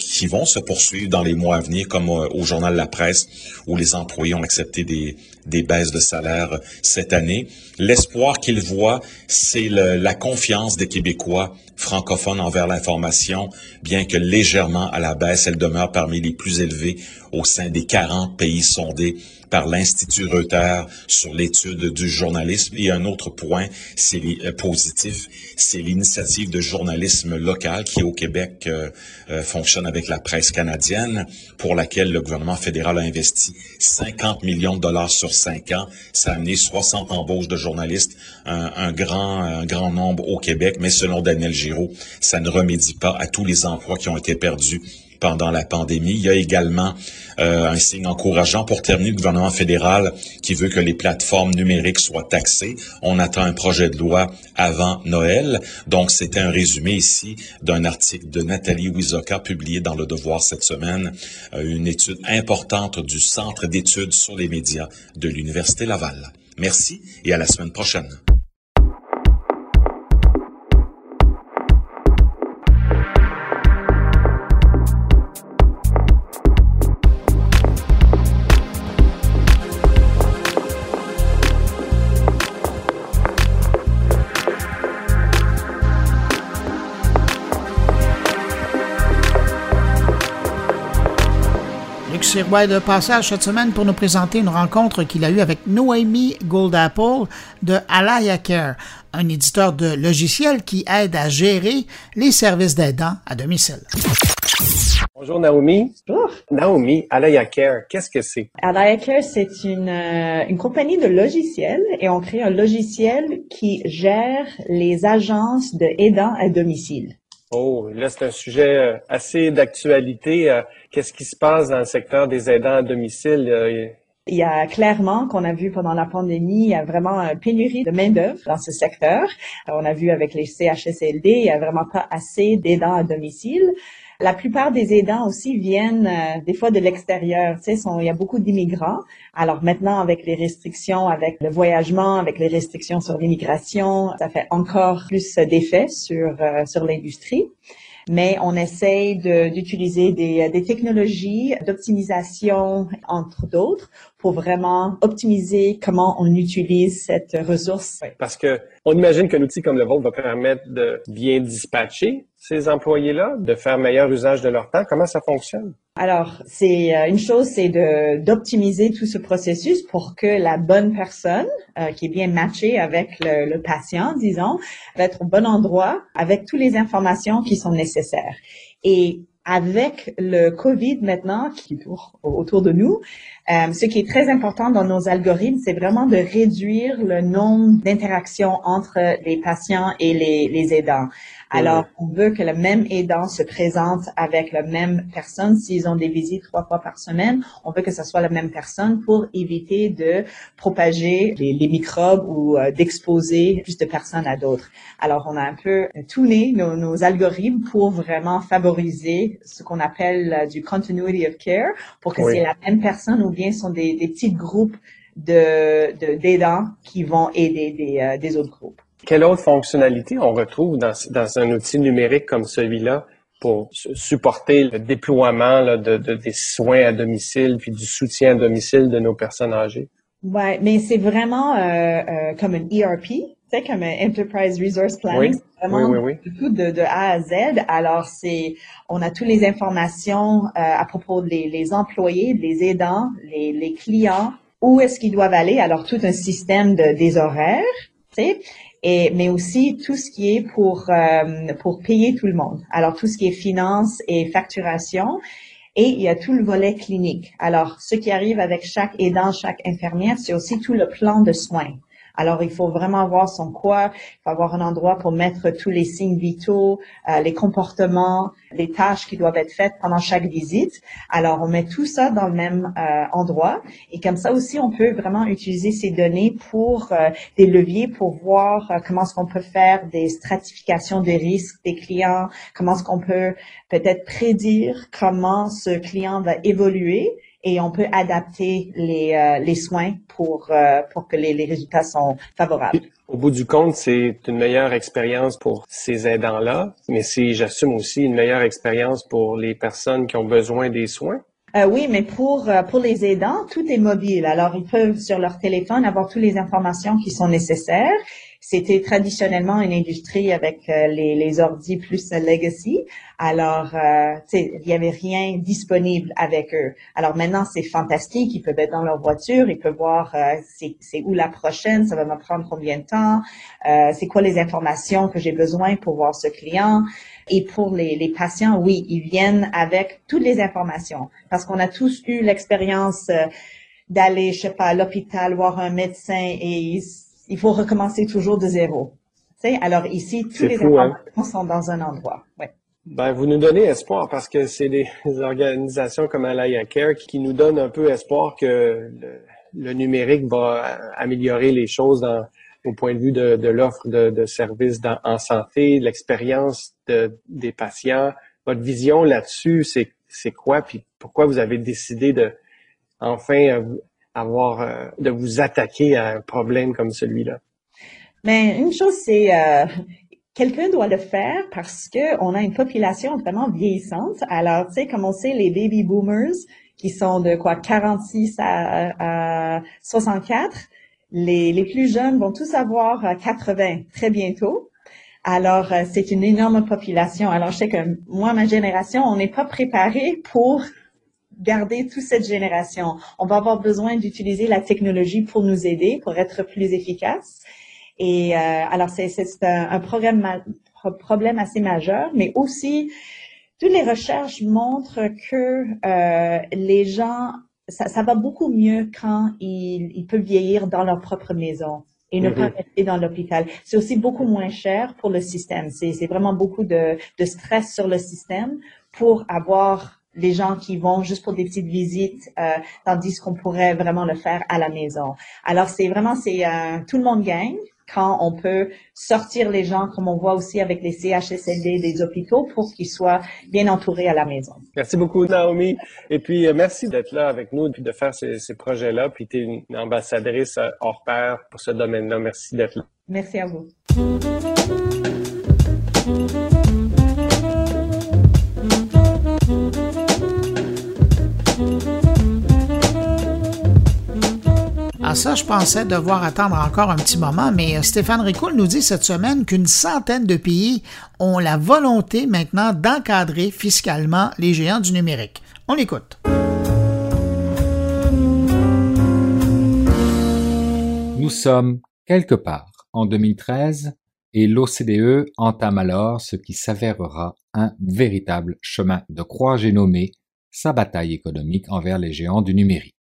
qui, vont, se poursuivre dans les mois à venir, comme euh, au journal La Presse, où les employés ont accepté des, des baisses de salaire cette année. L'espoir qu'ils voient, c'est la confiance des Québécois francophones envers l'information, bien que légèrement à la baisse, elle demeure parmi les plus élevées au sein des 40 pays sondés par l'Institut Reuters sur l'étude du journalisme. Et un autre point, c'est euh, positif, c'est l'initiative de journalisme local qui au Québec euh, euh, fonctionne avec la presse canadienne, pour laquelle le gouvernement fédéral a investi 50 millions de dollars sur cinq ans. Ça a amené 60 embauches de journalistes, un, un grand, un grand nombre au Québec, mais selon Daniel Giraud, ça ne remédie pas à tous les emplois qui ont été perdus pendant la pandémie. Il y a également euh, un signe encourageant pour terminer le gouvernement fédéral qui veut que les plateformes numériques soient taxées. On attend un projet de loi avant Noël. Donc, c'était un résumé ici d'un article de Nathalie Wizoka publié dans Le Devoir cette semaine, euh, une étude importante du Centre d'études sur les médias de l'Université Laval. Merci et à la semaine prochaine. Sirois de passage cette semaine pour nous présenter une rencontre qu'il a eue avec Noémie Goldapple de Alaya Care, un éditeur de logiciels qui aide à gérer les services d'aidants à domicile. Bonjour Naomi. Bonjour. Naomi, Alaya Care, qu'est-ce que c'est? Alaya Care, c'est une, euh, une compagnie de logiciels et on crée un logiciel qui gère les agences de aidants à domicile. Oh, là, c'est un sujet euh, assez d'actualité. Euh, qu'est-ce qui se passe dans le secteur des aidants à domicile? Euh, il y a clairement qu'on a vu pendant la pandémie, il y a vraiment une pénurie de main-d'œuvre dans ce secteur. On a vu avec les CHSLD, il y a vraiment pas assez d'aidants à domicile. La plupart des aidants aussi viennent euh, des fois de l'extérieur. Tu sais, il y a beaucoup d'immigrants. Alors maintenant, avec les restrictions, avec le voyagement, avec les restrictions sur l'immigration, ça fait encore plus d'effet sur euh, sur l'industrie mais on essaye d'utiliser des, des, technologies d'optimisation, entre d'autres, pour vraiment optimiser comment on utilise cette ressource. Parce que on imagine qu'un outil comme le vôtre va permettre de bien dispatcher ces employés-là, de faire meilleur usage de leur temps? Comment ça fonctionne? Alors, c'est euh, une chose, c'est d'optimiser tout ce processus pour que la bonne personne euh, qui est bien matchée avec le, le patient, disons, va être au bon endroit avec toutes les informations qui sont nécessaires. Et avec le COVID maintenant qui tourne autour de nous, euh, ce qui est très important dans nos algorithmes, c'est vraiment de réduire le nombre d'interactions entre les patients et les, les aidants. Alors, on veut que le même aidant se présente avec la même personne. S'ils ont des visites trois fois par semaine, on veut que ce soit la même personne pour éviter de propager les, les microbes ou euh, d'exposer plus de personnes à d'autres. Alors, on a un peu tourné nos, nos algorithmes pour vraiment favoriser ce qu'on appelle euh, du continuity of care, pour que c'est la même personne ou bien sont des, des petits groupes de d'aidants qui vont aider des, euh, des autres groupes. Quelle autre fonctionnalité on retrouve dans, dans un outil numérique comme celui-là pour supporter le déploiement là, de, de, des soins à domicile puis du soutien à domicile de nos personnes âgées? Ouais, mais c'est vraiment euh, euh, comme un ERP, comme un Enterprise Resource Planning. Oui. Vraiment oui, oui, oui. tout de, de, A à Z. Alors, c'est, on a toutes les informations euh, à propos des les employés, les aidants, les, les clients, où est-ce qu'ils doivent aller. Alors, tout un système de, des horaires, tu sais, et, mais aussi tout ce qui est pour, euh, pour payer tout le monde. Alors, tout ce qui est finance et facturation. Et il y a tout le volet clinique. Alors, ce qui arrive avec chaque aidant, chaque infirmière, c'est aussi tout le plan de soins. Alors, il faut vraiment avoir son quoi, il faut avoir un endroit pour mettre tous les signes vitaux, euh, les comportements, les tâches qui doivent être faites pendant chaque visite. Alors, on met tout ça dans le même euh, endroit. Et comme ça aussi, on peut vraiment utiliser ces données pour euh, des leviers pour voir euh, comment est-ce qu'on peut faire des stratifications des risques des clients, comment est-ce qu'on peut peut-être prédire comment ce client va évoluer et on peut adapter les, euh, les soins pour, euh, pour que les, les résultats sont favorables. Au bout du compte, c'est une meilleure expérience pour ces aidants-là, mais c'est, j'assume aussi, une meilleure expérience pour les personnes qui ont besoin des soins? Euh, oui, mais pour pour les aidants, tout est mobile. Alors, ils peuvent sur leur téléphone avoir toutes les informations qui sont nécessaires. C'était traditionnellement une industrie avec euh, les, les ordis plus legacy. Alors, euh, il y avait rien disponible avec eux. Alors maintenant, c'est fantastique. Ils peuvent être dans leur voiture, ils peuvent voir euh, c'est où la prochaine, ça va me prendre combien de temps, c'est quoi les informations que j'ai besoin pour voir ce client? Et pour les, les patients, oui, ils viennent avec toutes les informations parce qu'on a tous eu l'expérience d'aller, je sais pas, à l'hôpital voir un médecin et il faut recommencer toujours de zéro. sais, alors ici, toutes les fou, informations hein? sont dans un endroit. Ouais. Ben, vous nous donnez espoir parce que c'est des organisations comme Alaya Care qui, nous donnent un peu espoir que le, le numérique va améliorer les choses dans, au point de vue de, de l'offre de, de, services dans, en santé, l'expérience de, des patients. Votre vision là-dessus, c'est, c'est quoi? Puis pourquoi vous avez décidé de enfin avoir euh, de vous attaquer à un problème comme celui-là? Mais une chose, c'est euh, quelqu'un doit le faire parce que on a une population vraiment vieillissante. Alors, tu sais, comme on sait, les baby boomers qui sont de quoi 46 à, à 64, les, les plus jeunes vont tous avoir 80 très bientôt. Alors, euh, c'est une énorme population. Alors, je sais que moi, ma génération, on n'est pas préparé pour garder toute cette génération. On va avoir besoin d'utiliser la technologie pour nous aider, pour être plus efficace. Et euh, alors, c'est un, un programme, problème assez majeur, mais aussi, toutes les recherches montrent que euh, les gens, ça, ça, va beaucoup mieux quand ils, ils peuvent vieillir dans leur propre maison et ne mm -hmm. pas rester dans l'hôpital. C'est aussi beaucoup moins cher pour le système. C'est vraiment beaucoup de, de stress sur le système pour avoir les gens qui vont juste pour des petites visites, euh, tandis qu'on pourrait vraiment le faire à la maison. Alors c'est vraiment c'est euh, tout le monde gagne quand on peut sortir les gens, comme on voit aussi avec les CHSLD des hôpitaux, pour qu'ils soient bien entourés à la maison. Merci beaucoup, Naomi. Et puis, euh, merci d'être là avec nous et de faire ces, ces projets-là. Puis, tu es une ambassadrice hors pair pour ce domaine-là. Merci d'être là. Merci à vous. Ça, je pensais devoir attendre encore un petit moment, mais Stéphane Ricoul nous dit cette semaine qu'une centaine de pays ont la volonté maintenant d'encadrer fiscalement les géants du numérique. On l'écoute. Nous sommes quelque part en 2013 et l'OCDE entame alors ce qui s'avérera un véritable chemin de croix, j'ai nommé sa bataille économique envers les géants du numérique.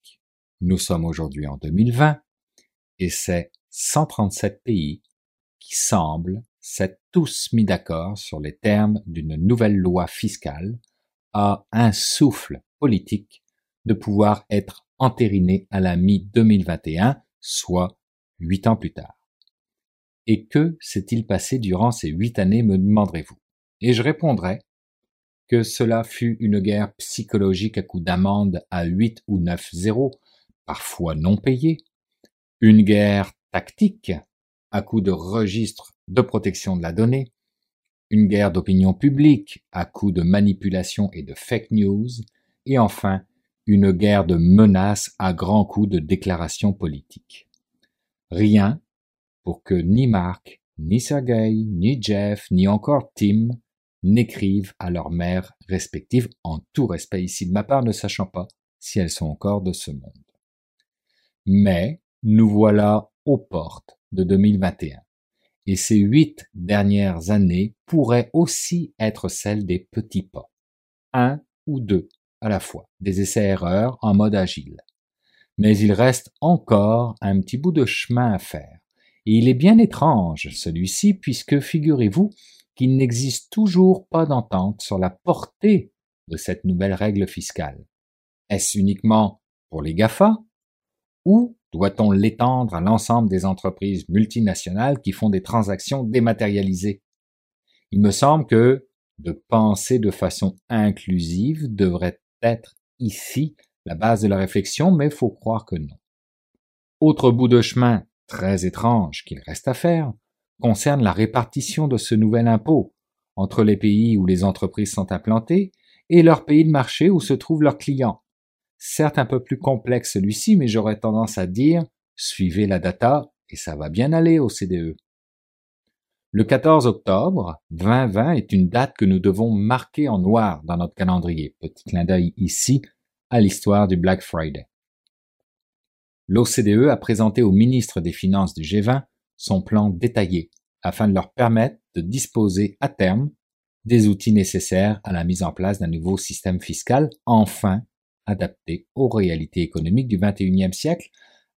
Nous sommes aujourd'hui en 2020 et c'est 137 pays qui semblent s'être tous mis d'accord sur les termes d'une nouvelle loi fiscale à un souffle politique de pouvoir être entériné à la mi-2021, soit huit ans plus tard. Et que s'est-il passé durant ces huit années, me demanderez-vous? Et je répondrai que cela fut une guerre psychologique à coup d'amende à 8 ou 9 zéros, parfois non payés, une guerre tactique à coup de registres de protection de la donnée, une guerre d'opinion publique à coup de manipulation et de fake news, et enfin une guerre de menaces à grands coups de déclarations politiques. Rien pour que ni Mark, ni Sergei, ni Jeff, ni encore Tim n'écrivent à leurs mères respectives, en tout respect ici de ma part, ne sachant pas si elles sont encore de ce monde. Mais nous voilà aux portes de 2021. Et ces huit dernières années pourraient aussi être celles des petits pas. Un ou deux à la fois, des essais-erreurs en mode agile. Mais il reste encore un petit bout de chemin à faire. Et il est bien étrange, celui-ci, puisque figurez-vous qu'il n'existe toujours pas d'entente sur la portée de cette nouvelle règle fiscale. Est-ce uniquement pour les GAFA ou doit-on l'étendre à l'ensemble des entreprises multinationales qui font des transactions dématérialisées? Il me semble que de penser de façon inclusive devrait être ici la base de la réflexion, mais faut croire que non. Autre bout de chemin très étrange qu'il reste à faire concerne la répartition de ce nouvel impôt entre les pays où les entreprises sont implantées et leurs pays de marché où se trouvent leurs clients certes un peu plus complexe celui-ci, mais j'aurais tendance à dire suivez la data et ça va bien aller au CDE. Le 14 octobre 2020 est une date que nous devons marquer en noir dans notre calendrier. Petit clin d'œil ici à l'histoire du Black Friday. L'OCDE a présenté au ministre des Finances du G20 son plan détaillé afin de leur permettre de disposer à terme des outils nécessaires à la mise en place d'un nouveau système fiscal enfin adapté aux réalités économiques du XXIe siècle,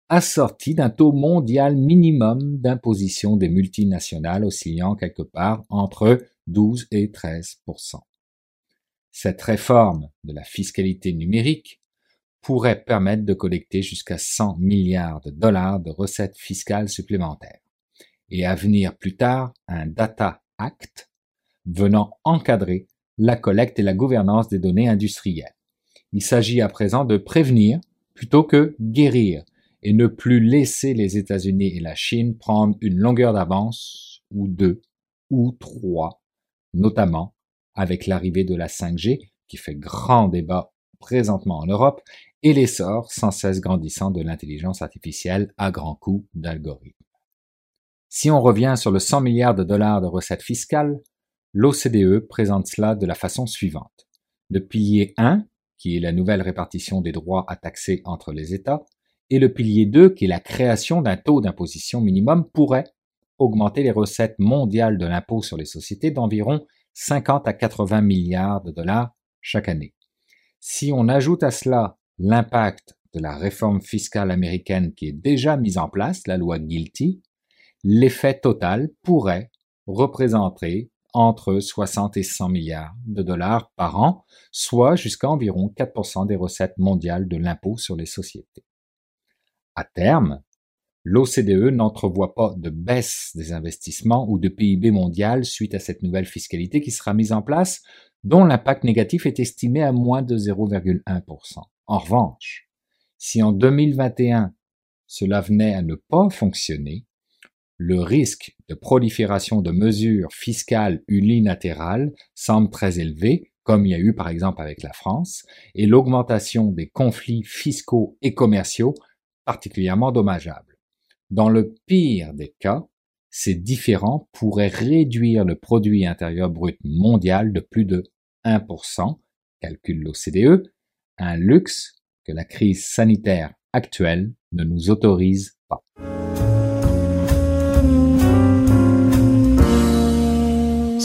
assorti d'un taux mondial minimum d'imposition des multinationales oscillant quelque part entre 12 et 13% Cette réforme de la fiscalité numérique pourrait permettre de collecter jusqu'à 100 milliards de dollars de recettes fiscales supplémentaires et à venir plus tard un Data Act venant encadrer la collecte et la gouvernance des données industrielles. Il s'agit à présent de prévenir plutôt que guérir et ne plus laisser les États-Unis et la Chine prendre une longueur d'avance ou deux ou trois, notamment avec l'arrivée de la 5G qui fait grand débat présentement en Europe et l'essor sans cesse grandissant de l'intelligence artificielle à grands coups d'algorithmes. Si on revient sur le 100 milliards de dollars de recettes fiscales, l'OCDE présente cela de la façon suivante. Le pilier 1 qui est la nouvelle répartition des droits à taxer entre les États, et le pilier 2, qui est la création d'un taux d'imposition minimum, pourrait augmenter les recettes mondiales de l'impôt sur les sociétés d'environ 50 à 80 milliards de dollars chaque année. Si on ajoute à cela l'impact de la réforme fiscale américaine qui est déjà mise en place, la loi Guilty, l'effet total pourrait représenter entre 60 et 100 milliards de dollars par an, soit jusqu'à environ 4% des recettes mondiales de l'impôt sur les sociétés. À terme, l'OCDE n'entrevoit pas de baisse des investissements ou de PIB mondial suite à cette nouvelle fiscalité qui sera mise en place, dont l'impact négatif est estimé à moins de 0,1%. En revanche, si en 2021 cela venait à ne pas fonctionner, le risque de prolifération de mesures fiscales unilatérales semble très élevé, comme il y a eu par exemple avec la France, et l'augmentation des conflits fiscaux et commerciaux particulièrement dommageable. Dans le pire des cas, ces différents pourraient réduire le produit intérieur brut mondial de plus de 1%, calcule l'OCDE, un luxe que la crise sanitaire actuelle ne nous autorise pas.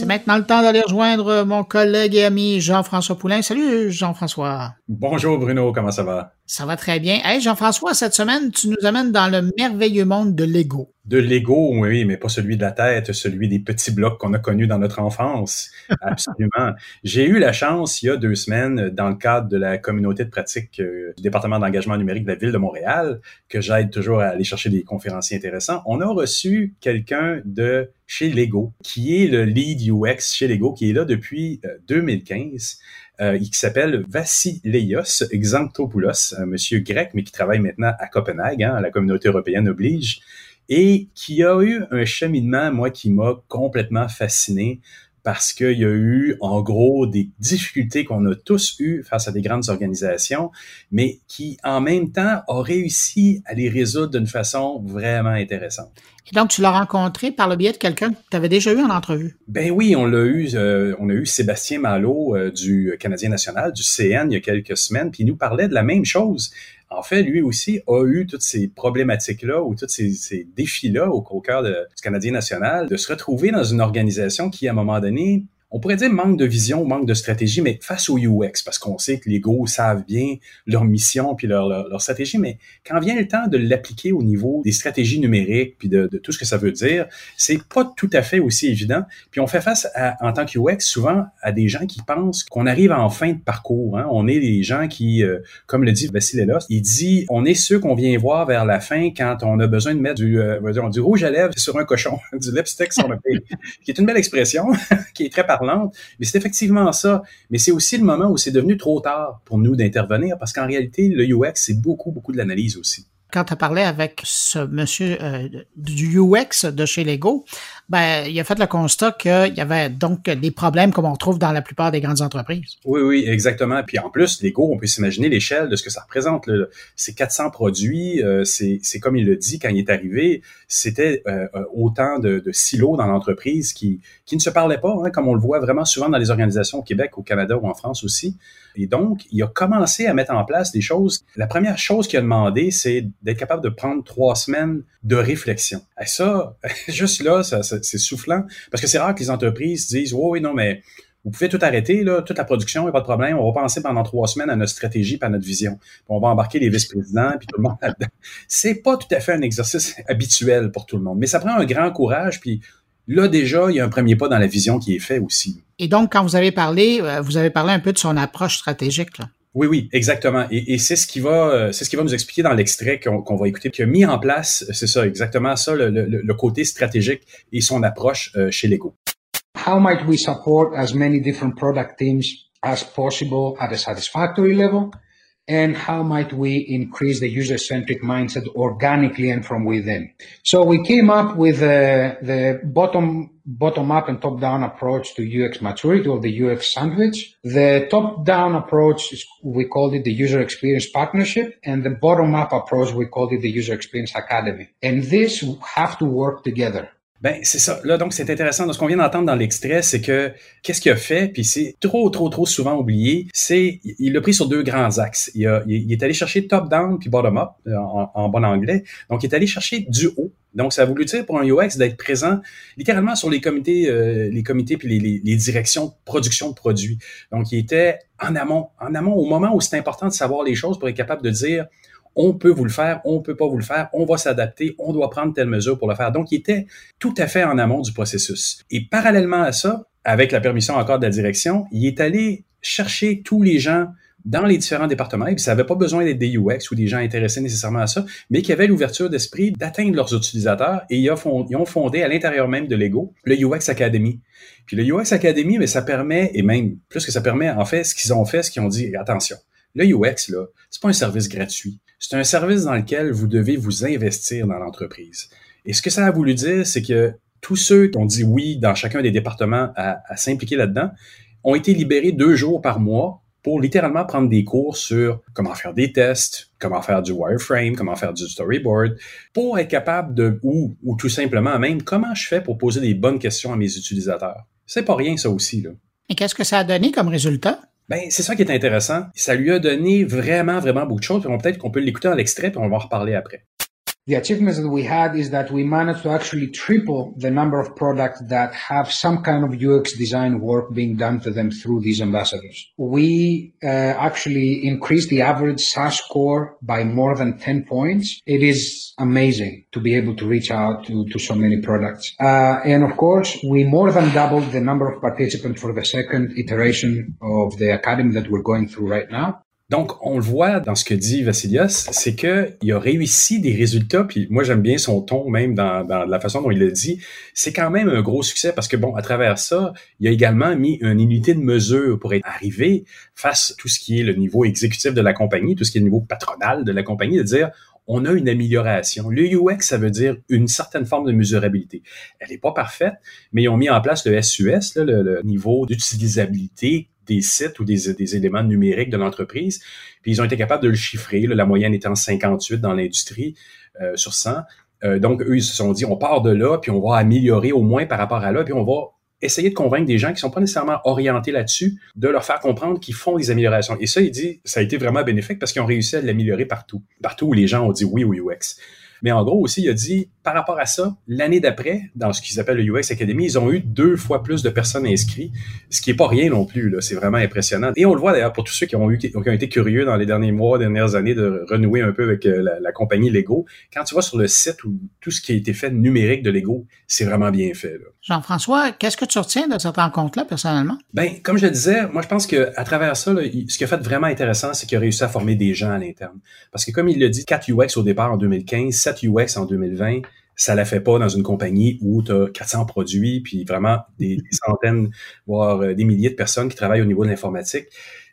Maintenant le temps d'aller rejoindre mon collègue et ami Jean-François Poulain. Salut Jean-François. Bonjour Bruno, comment ça va? Ça va très bien. Hey Jean-François, cette semaine, tu nous amènes dans le merveilleux monde de Lego. De Lego, oui, mais pas celui de la tête, celui des petits blocs qu'on a connus dans notre enfance. Absolument. J'ai eu la chance, il y a deux semaines, dans le cadre de la communauté de pratique euh, du département d'engagement numérique de la ville de Montréal, que j'aide toujours à aller chercher des conférenciers intéressants, on a reçu quelqu'un de chez Lego, qui est le lead UX chez Lego, qui est là depuis 2015. Euh, il s'appelle Vassileios Xanthopoulos, un monsieur grec, mais qui travaille maintenant à Copenhague, hein, la communauté européenne oblige et qui a eu un cheminement, moi, qui m'a complètement fasciné parce qu'il y a eu, en gros, des difficultés qu'on a tous eues face à des grandes organisations, mais qui, en même temps, a réussi à les résoudre d'une façon vraiment intéressante. Et donc, tu l'as rencontré par le biais de quelqu'un que tu avais déjà eu en entrevue? Ben oui, on l'a eu. Euh, on a eu Sébastien Malo euh, du Canadien national, du CN, il y a quelques semaines, puis il nous parlait de la même chose en fait, lui aussi a eu toutes ces problématiques-là ou tous ces, défis-là au, cœur du Canadien national, de se retrouver dans une organisation qui, à un moment donné, on pourrait dire manque de vision, manque de stratégie, mais face au UX, parce qu'on sait que les go savent bien leur mission puis leur, leur, stratégie, mais quand vient le temps de l'appliquer au niveau des stratégies numériques puis de, de, tout ce que ça veut dire, c'est pas tout à fait aussi évident. Puis on fait face à, en tant que UX souvent à des gens qui pensent qu'on arrive en fin de parcours. Hein. On est des gens qui, euh, comme le dit Vassilelos, il dit on est ceux qu'on vient voir vers la fin quand on a besoin de mettre du, euh, du rouge à lèvres sur un cochon, du lipstick sur le pays, qui est une belle expression, qui est très mais c'est effectivement ça. Mais c'est aussi le moment où c'est devenu trop tard pour nous d'intervenir parce qu'en réalité, le UX, c'est beaucoup, beaucoup de l'analyse aussi quand tu parlé avec ce monsieur euh, du UX de chez Lego, ben, il a fait le constat qu'il y avait donc des problèmes comme on trouve dans la plupart des grandes entreprises. Oui, oui, exactement. Puis en plus, Lego, on peut s'imaginer l'échelle de ce que ça représente. C'est 400 produits. Euh, c'est comme il le dit quand il est arrivé, c'était euh, autant de, silos dans l'entreprise qui, qui ne se parlaient pas, hein, comme on le voit vraiment souvent dans les organisations au Québec, au Canada ou en France aussi. Et donc, il a commencé à mettre en place des choses. La première chose qu'il a demandé, c'est d'être capable de prendre trois semaines de réflexion. Et ça, juste là, ça, c'est soufflant, parce que c'est rare que les entreprises disent, oh, oui, non, mais vous pouvez tout arrêter, toute la production, il n'y a pas de problème. On va penser pendant trois semaines à notre stratégie et à notre vision. on va embarquer les vice-présidents puis tout le monde là-dedans. C'est pas tout à fait un exercice habituel pour tout le monde, mais ça prend un grand courage. Puis là, déjà, il y a un premier pas dans la vision qui est fait aussi. Et donc, quand vous avez parlé, euh, vous avez parlé un peu de son approche stratégique. Oui, oui, exactement. Et, c'est ce qui va, euh, c'est ce qui va nous expliquer dans l'extrait qu'on va écouter, qui a mis en place, c'est ça, exactement ça, le, le, le, côté stratégique et son approche euh, chez Lego. How might we support as many different product teams as possible at a satisfactory level? and how might we increase the user-centric mindset organically and from within? So we came up with uh, the bottom bottom up and top down approach to UX maturity or the UX sandwich. The top down approach is, we called it the user experience partnership and the bottom up approach we called it the user experience academy. And this have to work together. Ben, c'est ça. Là, donc, c'est intéressant. Donc, ce qu'on vient d'entendre dans l'extrait, c'est que qu'est-ce qu'il a fait, puis c'est trop, trop, trop souvent oublié, c'est il l'a pris sur deux grands axes. Il, a, il, est allé chercher top-down puis bottom-up euh, en, bon anglais. Donc, il est allé chercher du haut. Donc, ça a voulu dire pour un UX d'être présent littéralement sur les comités, euh, les comités puis les, les, les, directions de production de produits. Donc, il était en amont, en amont au moment où c'est important de savoir les choses pour être capable de dire on peut vous le faire, on peut pas vous le faire, on va s'adapter, on doit prendre telle mesure pour le faire. Donc, il était tout à fait en amont du processus. Et parallèlement à ça, avec la permission encore de la direction, il est allé chercher tous les gens dans les différents départements. Et ça n'avait pas besoin d'être des UX ou des gens intéressés nécessairement à ça, mais qui avaient l'ouverture d'esprit d'atteindre leurs utilisateurs et ils ont fondé à l'intérieur même de Lego le UX Academy. Puis le UX Academy, mais ça permet, et même plus que ça permet, en fait, ce qu'ils ont fait, ce qu'ils ont dit, attention, le UX, là, c'est pas un service gratuit. C'est un service dans lequel vous devez vous investir dans l'entreprise. Et ce que ça a voulu dire, c'est que tous ceux qui ont dit oui dans chacun des départements à, s'impliquer là-dedans ont été libérés deux jours par mois pour littéralement prendre des cours sur comment faire des tests, comment faire du wireframe, comment faire du storyboard, pour être capable de, ou, ou tout simplement même, comment je fais pour poser des bonnes questions à mes utilisateurs. C'est pas rien, ça aussi, là. Et qu'est-ce que ça a donné comme résultat? Ben, c'est ça qui est intéressant. Ça lui a donné vraiment, vraiment beaucoup de choses. Peut-être qu'on peut l'écouter dans l'extrait, puis on va en reparler après. The achievements that we had is that we managed to actually triple the number of products that have some kind of UX design work being done to them through these ambassadors. We uh, actually increased the average SaaS score by more than 10 points. It is amazing to be able to reach out to, to so many products. Uh, and of course, we more than doubled the number of participants for the second iteration of the academy that we're going through right now. Donc, on le voit dans ce que dit Vassilios, c'est qu'il a réussi des résultats, puis moi j'aime bien son ton même dans, la façon dont il le dit. C'est quand même un gros succès parce que, bon, à travers ça, il a également mis une unité de mesure pour être arrivé face à tout ce qui est le niveau exécutif de la compagnie, tout ce qui est le niveau patronal de la compagnie, de dire on a une amélioration. Le UX, ça veut dire une certaine forme de mesurabilité. Elle n'est pas parfaite, mais ils ont mis en place le SUS, le, le niveau d'utilisabilité des sites ou des, éléments numériques de l'entreprise. Puis ils ont été capables de le chiffrer, la moyenne étant 58 dans l'industrie euh, sur 100. Euh, donc, eux, ils se sont dit, on part de là, puis on va améliorer au moins par rapport à là, puis on va essayer de convaincre des gens qui sont pas nécessairement orientés là-dessus, de leur faire comprendre qu'ils font des améliorations. Et ça, il dit, ça a été vraiment bénéfique parce qu'ils ont réussi à l'améliorer partout. Partout où les gens ont dit oui au UX. Mais en gros aussi, il a dit, par rapport à ça, l'année d'après, dans ce qu'ils appellent le UX Academy, ils ont eu deux fois plus de personnes inscrites, ce qui est pas rien non plus. C'est vraiment impressionnant. Et on le voit d'ailleurs pour tous ceux qui ont, eu, qui ont été curieux dans les derniers mois, dernières années de renouer un peu avec euh, la, la, compagnie Lego. Quand tu vas sur le site où tout ce qui a été fait numérique de Lego, c'est vraiment bien fait. Jean-François, qu'est-ce que tu retiens de cette rencontre-là personnellement? Ben, comme je le disais, moi je pense que à travers ça, ce qui a fait vraiment intéressant, c'est qu'il a réussi à former des gens à l'interne. Parce que comme il l'a dit, 4 UX au départ en 2015, 7 UX en 2020, ça la fait pas dans une compagnie où tu as 400 produits, puis vraiment des, des centaines, voire euh, des milliers de personnes qui travaillent au niveau de l'informatique.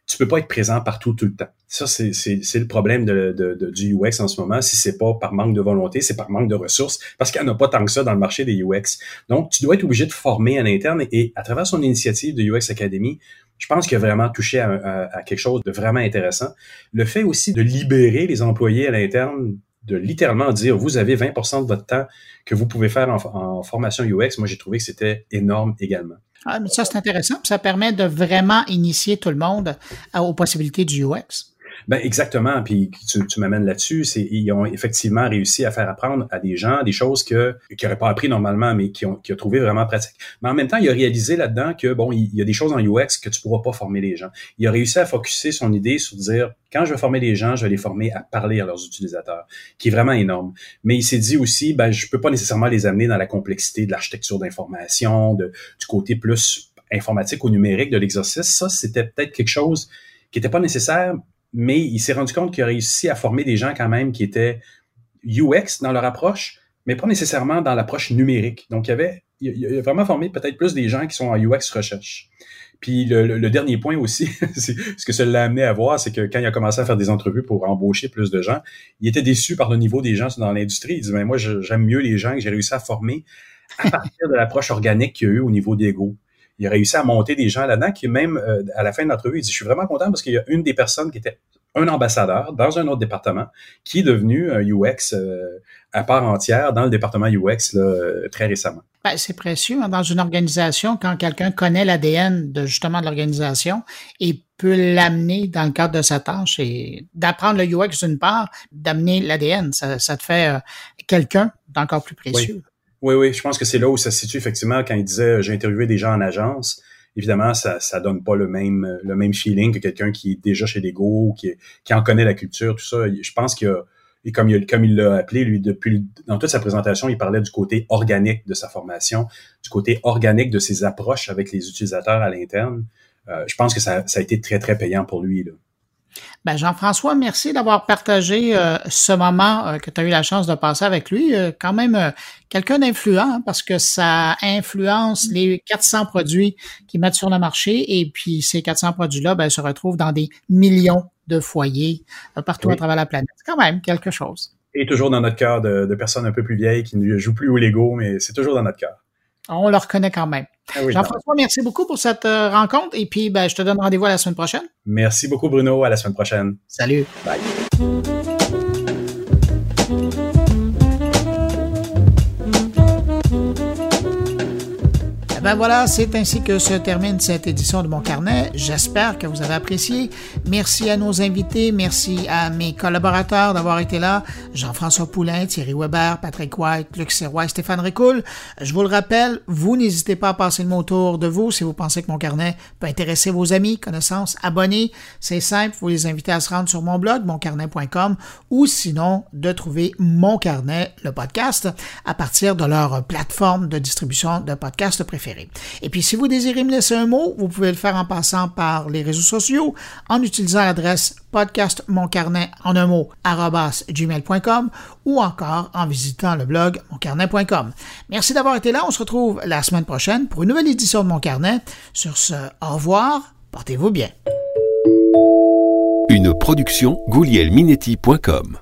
Tu peux pas être présent partout tout le temps. Ça, c'est, le problème de, de, de, du UX en ce moment. Si c'est pas par manque de volonté, c'est par manque de ressources, parce qu'il n'y en a pas tant que ça dans le marché des UX. Donc, tu dois être obligé de former à l'interne et à travers son initiative de UX Academy, je pense qu'il a vraiment touché à, à, à, quelque chose de vraiment intéressant. Le fait aussi de libérer les employés à l'interne de littéralement dire vous avez 20% de votre temps que vous pouvez faire en, formation UX, moi j'ai trouvé que c'était énorme également. Ah, mais ça c'est intéressant, ça permet de vraiment initier tout le monde aux possibilités du UX. Ben exactement. Puis tu, tu m'amènes là-dessus. C'est ils ont effectivement réussi à faire apprendre à des gens des choses que qui n'auraient pas appris normalement, mais qui ont qui ont trouvé vraiment pratique. Mais en même temps, il a réalisé là-dedans que bon, il, y a des choses en UX que tu pourras pas former les gens. Il a réussi à focuser son idée sur dire quand je vais former les gens, je vais les former à parler à leurs utilisateurs, qui est vraiment énorme. Mais il s'est dit aussi, ben je peux pas nécessairement les amener dans la complexité de l'architecture d'information, de du côté plus informatique ou numérique de l'exercice. Ça, c'était peut-être quelque chose qui n'était pas nécessaire, mais il s'est rendu compte qu'il a réussi à former des gens quand même qui étaient UX dans leur approche, mais pas nécessairement dans l'approche numérique. Donc, il y avait, a vraiment formé peut-être plus des gens qui sont en UX recherche. Puis le, dernier point aussi, ce que ça l'a amené à voir, c'est que quand il a commencé à faire des entrevues pour embaucher plus de gens, il était déçu par le niveau des gens dans l'industrie. Il dit, ben, moi, j'aime mieux les gens que j'ai réussi à former à partir de l'approche organique qu'il y a eu au niveau d'ego il a réussi à monter des gens là-dedans qui, même euh, à la fin de l'entrevue, il dit, je suis vraiment content parce qu'il y a une des personnes qui était un ambassadeur dans un autre département qui est devenu un UX euh, à part entière dans le département UX là, euh, très récemment. Ben, c'est précieux hein, dans une organisation quand quelqu'un connaît l'ADN de justement de l'organisation et peut l'amener dans le cadre de sa tâche et d'apprendre le UX d'une part, d'amener l'ADN, ça, ça te fait euh, quelqu'un d'encore plus précieux. Oui. Oui, oui, je pense que c'est là où ça se situe effectivement quand il disait j'ai interviewé des gens en agence. Évidemment, ça ça donne pas le même le même feeling que quelqu'un qui est déjà chez Lego, qui qui en connaît la culture, tout ça. Je pense que et comme il comme il l'a appelé lui depuis dans toute sa présentation, il parlait du côté organique de sa formation, du côté organique de ses approches avec les utilisateurs à l'interne. Euh, je pense que ça, ça a été très très payant pour lui là. Ben Jean-François, merci d'avoir partagé euh, ce moment euh, que tu as eu la chance de passer avec lui. Euh, quand même quelqu'un d'influent hein, parce que ça influence les 400 produits qu'ils mettent sur le marché et puis ces 400 produits-là ben, se retrouvent dans des millions de foyers partout oui. à travers la planète. C'est quand même quelque chose. Et toujours dans notre cœur de, de personnes un peu plus vieilles qui ne jouent plus au Lego, mais c'est toujours dans notre cœur. On le reconnaît quand même. Ah oui, Jean-François, merci beaucoup pour cette euh, rencontre et puis ben, je te donne rendez-vous à la semaine prochaine. Merci beaucoup Bruno, à la semaine prochaine. Salut. Bye. Ben voilà, c'est ainsi que se termine cette édition de mon carnet. J'espère que vous avez apprécié. Merci à nos invités, merci à mes collaborateurs d'avoir été là. Jean-François Poulain, Thierry Weber, Patrick White, Luc Serrois Stéphane Ricoul. Je vous le rappelle, vous n'hésitez pas à passer le mot autour de vous si vous pensez que mon carnet peut intéresser vos amis, connaissances, abonnés. C'est simple, vous les invitez à se rendre sur mon blog, moncarnet.com, ou sinon de trouver Mon Carnet, le podcast, à partir de leur plateforme de distribution de podcasts Et puis, si vous désirez me laisser un mot, vous pouvez le faire en passant par les réseaux sociaux, en utilisant l'adresse podcastmoncarnet en un mot, gmail.com ou encore en visitant le blog moncarnet.com. Merci d'avoir été là. On se retrouve la semaine prochaine pour une nouvelle édition de Mon Carnet. Sur ce, au revoir. Portez-vous bien. Une production goulielminetti.com